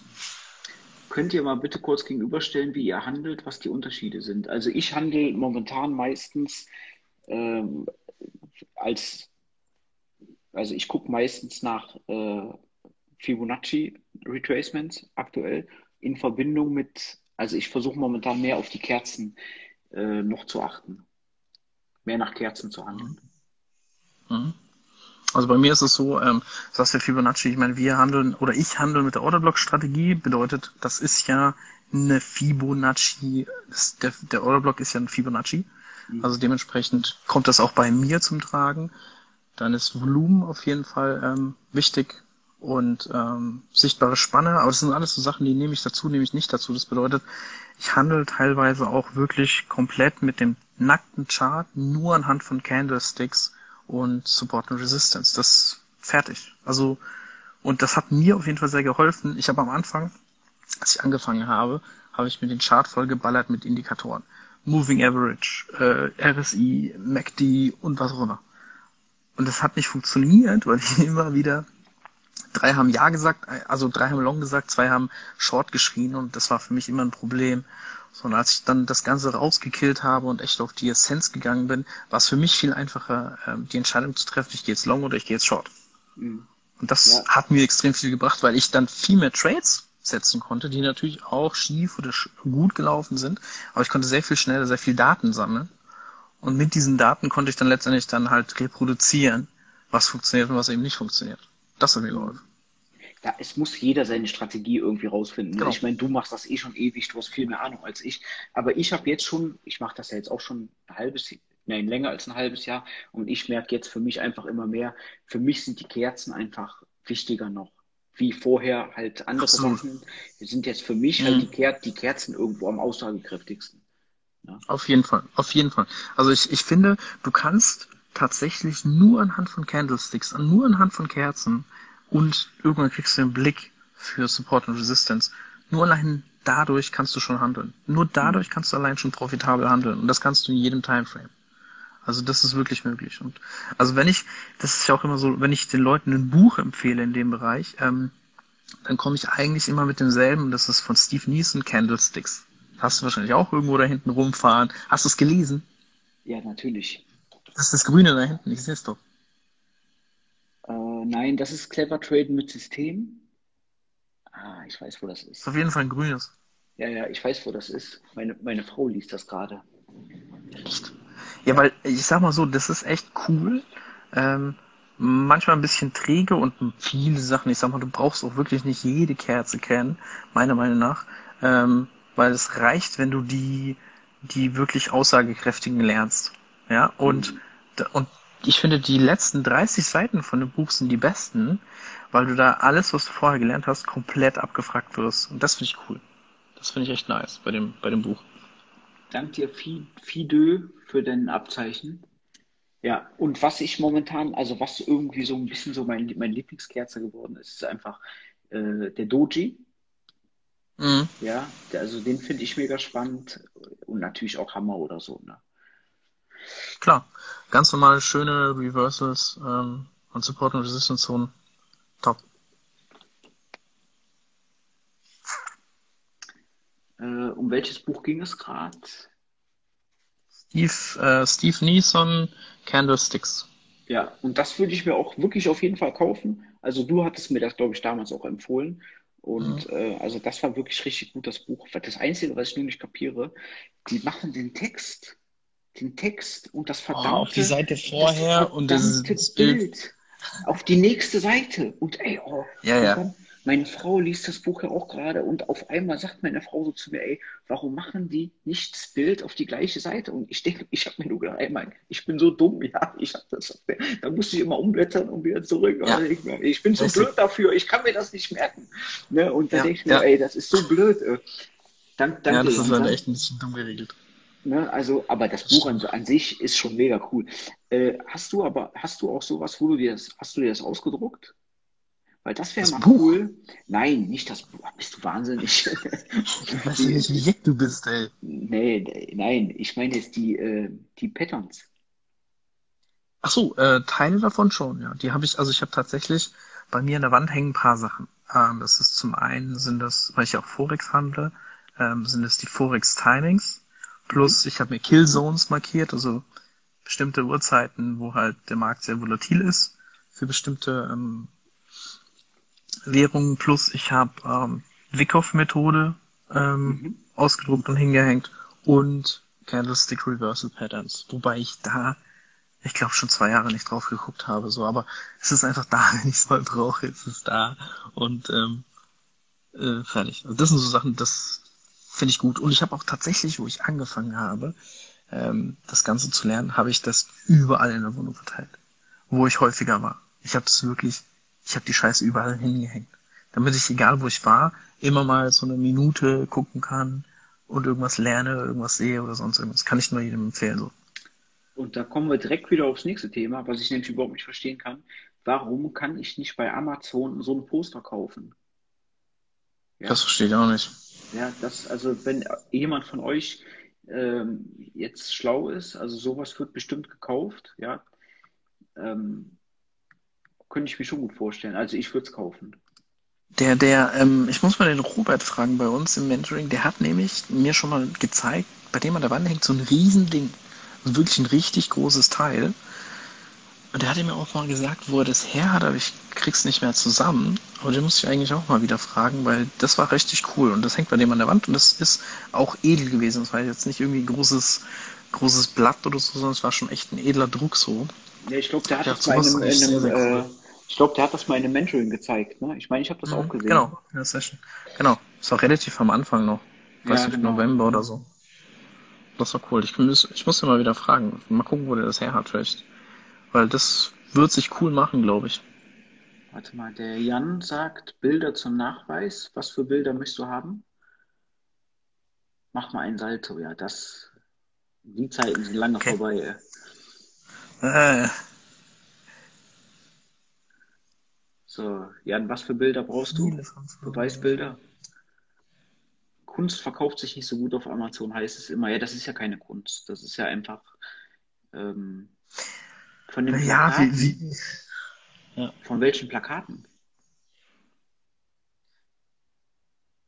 S2: Könnt ihr mal bitte kurz gegenüberstellen, wie ihr handelt, was die Unterschiede sind? Also ich handle momentan meistens ähm, als, also ich gucke meistens nach äh, Fibonacci Retracements aktuell in Verbindung mit, also ich versuche momentan mehr auf die Kerzen äh, noch zu achten. Mehr nach Kerzen zu handeln.
S1: Mhm. Also bei mir ist es so, ähm, du sagst ja Fibonacci, ich meine, wir handeln oder ich handle mit der Orderblock-Strategie, bedeutet, das ist ja eine Fibonacci, das, der, der Orderblock ist ja ein Fibonacci. Mhm. Also dementsprechend kommt das auch bei mir zum Tragen. Dann ist Volumen auf jeden Fall ähm, wichtig und ähm, sichtbare Spanne, aber das sind alles so Sachen, die nehme ich dazu, nehme ich nicht dazu. Das bedeutet, ich handle teilweise auch wirklich komplett mit dem nackten Chart nur anhand von Candlesticks und Support und Resistance. Das fertig. Also, und das hat mir auf jeden Fall sehr geholfen. Ich habe am Anfang, als ich angefangen habe, habe ich mir den Chart voll geballert mit Indikatoren. Moving Average, äh, RSI, MACD und was auch immer. Und das hat nicht funktioniert, <laughs> weil ich immer wieder drei haben Ja gesagt, also drei haben Long gesagt, zwei haben Short geschrien und das war für mich immer ein Problem. So, und als ich dann das Ganze rausgekillt habe und echt auf die Essenz gegangen bin, war es für mich viel einfacher, ähm, die Entscheidung zu treffen, ich gehe jetzt Long oder ich gehe jetzt Short. Mhm. Und das ja. hat mir extrem viel gebracht, weil ich dann viel mehr Trades setzen konnte, die natürlich auch schief oder gut gelaufen sind, aber ich konnte sehr viel schneller, sehr viel Daten sammeln. Und mit diesen Daten konnte ich dann letztendlich dann halt reproduzieren, was funktioniert und was eben nicht funktioniert. Das hat mir geholfen
S2: ja, es muss jeder seine Strategie irgendwie rausfinden. Genau. Ich meine, du machst das eh schon ewig, du hast viel mehr Ahnung als ich. Aber ich habe jetzt schon, ich mache das ja jetzt auch schon ein halbes, nein, länger als ein halbes Jahr. Und ich merke jetzt für mich einfach immer mehr, für mich sind die Kerzen einfach wichtiger noch. Wie vorher halt andere Absolut. Sachen sind jetzt für mich halt mhm. halt die, Ker die Kerzen irgendwo am aussagekräftigsten.
S1: Ja. Auf jeden Fall, auf jeden Fall. Also ich, ich finde, du kannst tatsächlich nur anhand von Candlesticks, nur anhand von Kerzen und irgendwann kriegst du einen Blick für Support und Resistance. Nur allein dadurch kannst du schon handeln. Nur dadurch kannst du allein schon profitabel handeln und das kannst du in jedem Timeframe. Also das ist wirklich möglich. Und also wenn ich, das ist ja auch immer so, wenn ich den Leuten ein Buch empfehle in dem Bereich, ähm, dann komme ich eigentlich immer mit demselben, das ist von Steve Neeson, Candlesticks. Hast du wahrscheinlich auch irgendwo da hinten rumfahren. Hast du es gelesen?
S2: Ja, natürlich.
S1: Das ist das Grüne da hinten, ich sehe es doch.
S2: Äh, nein, das ist Clever Traden mit System. Ah, ich weiß, wo das ist.
S1: Auf jeden Fall ein grünes.
S2: Ja, ja, ich weiß, wo das ist. Meine, meine Frau liest das gerade.
S1: Ja, weil ich sag mal so, das ist echt cool. Ähm, manchmal ein bisschen träge und viele Sachen. Ich sag mal, du brauchst auch wirklich nicht jede Kerze kennen, meiner Meinung nach. Ähm, weil es reicht, wenn du die, die wirklich aussagekräftigen lernst. Ja, und, mhm. und ich finde, die letzten 30 Seiten von dem Buch sind die besten, weil du da alles, was du vorher gelernt hast, komplett abgefragt wirst. Und das finde ich cool. Das finde ich echt nice bei dem, bei dem Buch.
S2: Dank dir, Fidö, für dein Abzeichen. Ja, und was ich momentan, also was irgendwie so ein bisschen so mein, mein Lieblingskerze geworden ist, ist einfach äh, der Doji. Mhm. Ja, der, also den finde ich mega spannend und natürlich auch Hammer oder so. Ne?
S1: Klar, ganz normale, schöne Reversals ähm, und Support- und Resistance-Zonen. Top.
S2: Äh, um welches Buch ging es gerade?
S1: Steve, äh, Steve Neeson, Candlesticks.
S2: Ja, und das würde ich mir auch wirklich auf jeden Fall kaufen. Also du hattest mir das, glaube ich, damals auch empfohlen. Und mhm. äh, also das war wirklich richtig gut, das Buch. Das Einzige, was ich nur nicht kapiere, die machen den Text den Text und das verdammte, oh,
S1: auf die Seite vorher und das
S2: Bild. Bild. auf die nächste Seite und ey, oh,
S1: ja, ja.
S2: meine Frau liest das Buch ja auch gerade und auf einmal sagt meine Frau so zu mir, ey, warum machen die nicht das Bild auf die gleiche Seite? Und ich denke, ich habe mir nur gedacht, ey, Mann, ich bin so dumm, ja, ich habe das, da musste ich immer umblättern und wieder zurück. Ja. Ich, ich, bin so das blöd dafür, ich kann mir das nicht merken. Ne? Und da ja, denke ich mir, ey, das ist so blöd. Dank, danke,
S1: ja, das ist halt echt ein bisschen dumm geregelt.
S2: Ne, also, aber das Buch an, an, sich ist schon mega cool. Äh, hast du aber, hast du auch sowas, wo du dir das, hast du dir das ausgedruckt? Weil das wäre mal Buch? cool. Nein, nicht das Buch. Bist du wahnsinnig?
S1: Ich weiß nicht, wie dick du bist, ey.
S2: Nee, nein, ich meine jetzt die, äh, die Patterns.
S1: Ach so, äh, Teile davon schon, ja. Die habe ich, also ich habe tatsächlich bei mir an der Wand hängen ein paar Sachen. Ähm, das ist zum einen sind das, weil ich auch Forex handle, ähm, sind es die Forex Timings. Plus, ich habe mir Killzones markiert, also bestimmte Uhrzeiten, wo halt der Markt sehr volatil ist für bestimmte ähm, Währungen. Plus, ich habe ähm, Wyckoff-Methode ähm, mhm. ausgedruckt und hingehängt und Candlestick Reversal Patterns, wobei ich da ich glaube, schon zwei Jahre nicht drauf geguckt habe, so, aber es ist einfach da, <laughs> wenn ich es mal brauche, ist es da. Und ähm, äh, fertig. Also das sind so Sachen, das finde ich gut. Und ich habe auch tatsächlich, wo ich angefangen habe, ähm, das Ganze zu lernen, habe ich das überall in der Wohnung verteilt. Wo ich häufiger war. Ich habe das wirklich, ich habe die Scheiße überall hingehängt. Damit ich, egal wo ich war, immer mal so eine Minute gucken kann und irgendwas lerne, irgendwas sehe oder sonst irgendwas. Kann ich nur jedem empfehlen. So.
S2: Und da kommen wir direkt wieder aufs nächste Thema, was ich nämlich überhaupt nicht verstehen kann. Warum kann ich nicht bei Amazon so ein Poster kaufen?
S1: Ja. Das verstehe ich auch nicht.
S2: Ja, das, also wenn jemand von euch ähm, jetzt schlau ist, also sowas wird bestimmt gekauft, ja, ähm, könnte ich mir schon gut vorstellen. Also ich würde es kaufen.
S1: Der, der, ähm, ich muss mal den Robert fragen bei uns im Mentoring, der hat nämlich mir schon mal gezeigt, bei dem an der Wand hängt so ein Riesending. Also wirklich ein richtig großes Teil. Und der hatte mir auch mal gesagt, wo er das her hat, aber ich krieg's nicht mehr zusammen. Aber den muss ich eigentlich auch mal wieder fragen, weil das war richtig cool. Und das hängt bei dem an der Wand und das ist auch edel gewesen. Das war jetzt nicht irgendwie ein großes, großes Blatt oder so, sondern es war schon echt ein edler Druck so.
S2: Ja, ich glaube, der hat das mal in einem, in einem äh, cool. ich glaube, der hat das mal in einem Mentoring gezeigt. Ne? Ich meine, ich habe das mhm, auch gesehen.
S1: Genau, in der Session. Genau. Das war relativ am Anfang noch. Weiß ja, nicht, genau. November oder so. Das war cool. Ich, muss, ich muss ihn mal wieder fragen. Mal gucken, wo der das her hat vielleicht. Weil das wird sich cool machen, glaube ich.
S2: Warte mal, der Jan sagt Bilder zum Nachweis. Was für Bilder möchtest du haben? Mach mal ein Salto, ja. Das, die Zeiten sind lange okay. vorbei. Äh. So, Jan, was für Bilder brauchst du? Beweisbilder? Kunst verkauft sich nicht so gut auf Amazon, heißt es immer. Ja, das ist ja keine Kunst. Das ist ja einfach ähm, von den
S1: ja, Plakaten. Wie,
S2: ja. Von welchen Plakaten?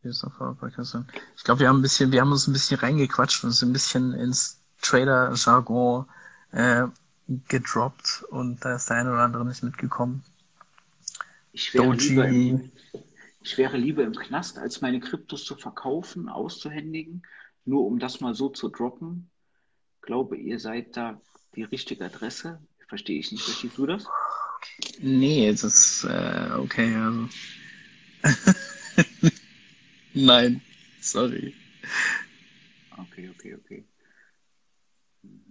S1: Ich glaube, wir haben ein bisschen, wir haben uns ein bisschen reingequatscht und sind ein bisschen ins Trader-Jargon äh, gedroppt und da ist der eine oder andere nicht mitgekommen.
S2: Ich wäre, lieber im, ich wäre lieber im Knast, als meine Kryptos zu verkaufen, auszuhändigen, nur um das mal so zu droppen. Glaube, ihr seid da die richtige Adresse. Verstehe ich nicht. Verstehst du das?
S1: Nee, das ist äh, okay. Also. <laughs> Nein, sorry.
S2: Okay, okay, okay.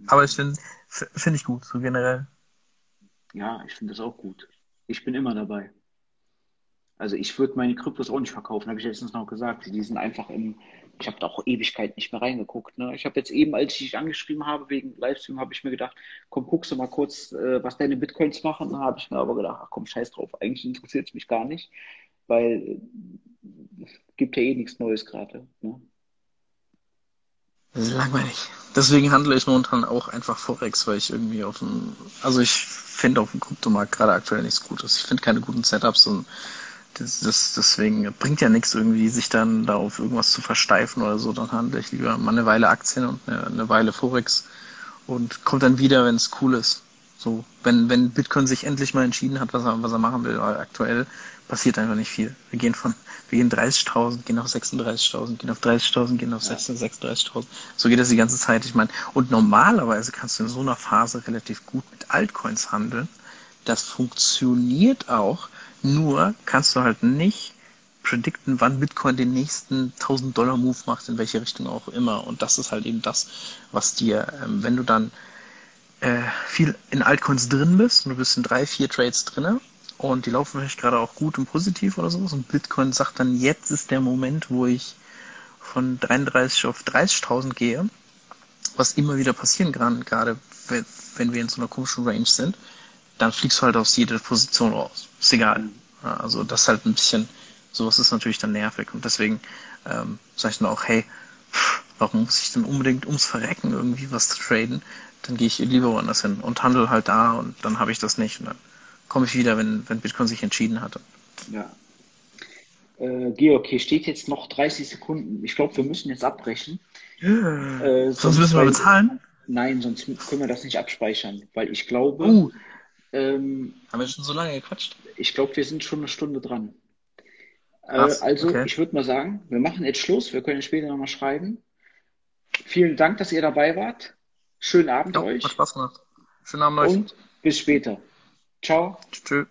S1: Aber ich finde finde ich gut, so generell.
S2: Ja, ich finde das auch gut. Ich bin immer dabei. Also ich würde meine Kryptos auch nicht verkaufen, habe ich letztens noch gesagt. Die sind einfach im, ich habe da auch Ewigkeit nicht mehr reingeguckt. Ne? Ich habe jetzt eben, als ich dich angeschrieben habe wegen Livestream, habe ich mir gedacht, komm, guckst du mal kurz, äh, was deine Bitcoins machen. Dann habe ich mir aber gedacht, ach komm, scheiß drauf, eigentlich interessiert es mich gar nicht, weil es äh, gibt ja eh nichts Neues gerade. Ne?
S1: Das ist langweilig. Deswegen handle ich momentan auch einfach Forex, weil ich irgendwie auf dem, also ich finde auf dem Kryptomarkt gerade aktuell nichts Gutes. Ich finde keine guten Setups und das, das, deswegen bringt ja nichts irgendwie, sich dann da auf irgendwas zu versteifen oder so. Dann handle ich lieber mal eine Weile Aktien und eine, eine Weile Forex und kommt dann wieder, wenn es cool ist. So, wenn, wenn Bitcoin sich endlich mal entschieden hat, was er, was er machen will, weil aktuell passiert einfach nicht viel. Wir gehen von, wir gehen 30.000, gehen auf 36.000, gehen auf 30.000, gehen auf 36.000. So geht das die ganze Zeit. Ich meine, und normalerweise kannst du in so einer Phase relativ gut mit Altcoins handeln. Das funktioniert auch, nur kannst du halt nicht predikten, wann Bitcoin den nächsten 1000 Dollar Move macht, in welche Richtung auch immer. Und das ist halt eben das, was dir, ähm, wenn du dann äh, viel in Altcoins drin bist und du bist in drei, vier Trades drinne und die laufen vielleicht gerade auch gut und positiv oder sowas und Bitcoin sagt dann, jetzt ist der Moment, wo ich von 33 auf 30.000 gehe, was immer wieder passieren kann, gerade wenn wir in so einer komischen Range sind, dann fliegst du halt aus jeder Position raus. Ist egal. Ja, also das ist halt ein bisschen, sowas ist natürlich dann nervig und deswegen ähm, sage ich dann auch, hey, warum muss ich denn unbedingt ums Verrecken irgendwie was traden? Dann gehe ich lieber woanders hin und handle halt da und dann habe ich das nicht und dann komme ich wieder, wenn, wenn Bitcoin sich entschieden hatte.
S2: Ja. Äh, Georg, hier steht jetzt noch 30 Sekunden. Ich glaube, wir müssen jetzt abbrechen.
S1: Ja. Äh, sonst, sonst müssen wir bezahlen?
S2: Nein, sonst können wir das nicht abspeichern, weil ich glaube, uh,
S1: ähm, Haben wir schon so lange gequatscht?
S2: Ich glaube, wir sind schon eine Stunde dran. Äh, also, okay. ich würde mal sagen, wir machen jetzt Schluss. Wir können später nochmal schreiben. Vielen Dank, dass ihr dabei wart. Schönen Abend
S1: ja,
S2: euch.
S1: Hat Spaß gemacht. Schönen Abend euch.
S2: Und bis später. Ciao.
S1: Tschüss.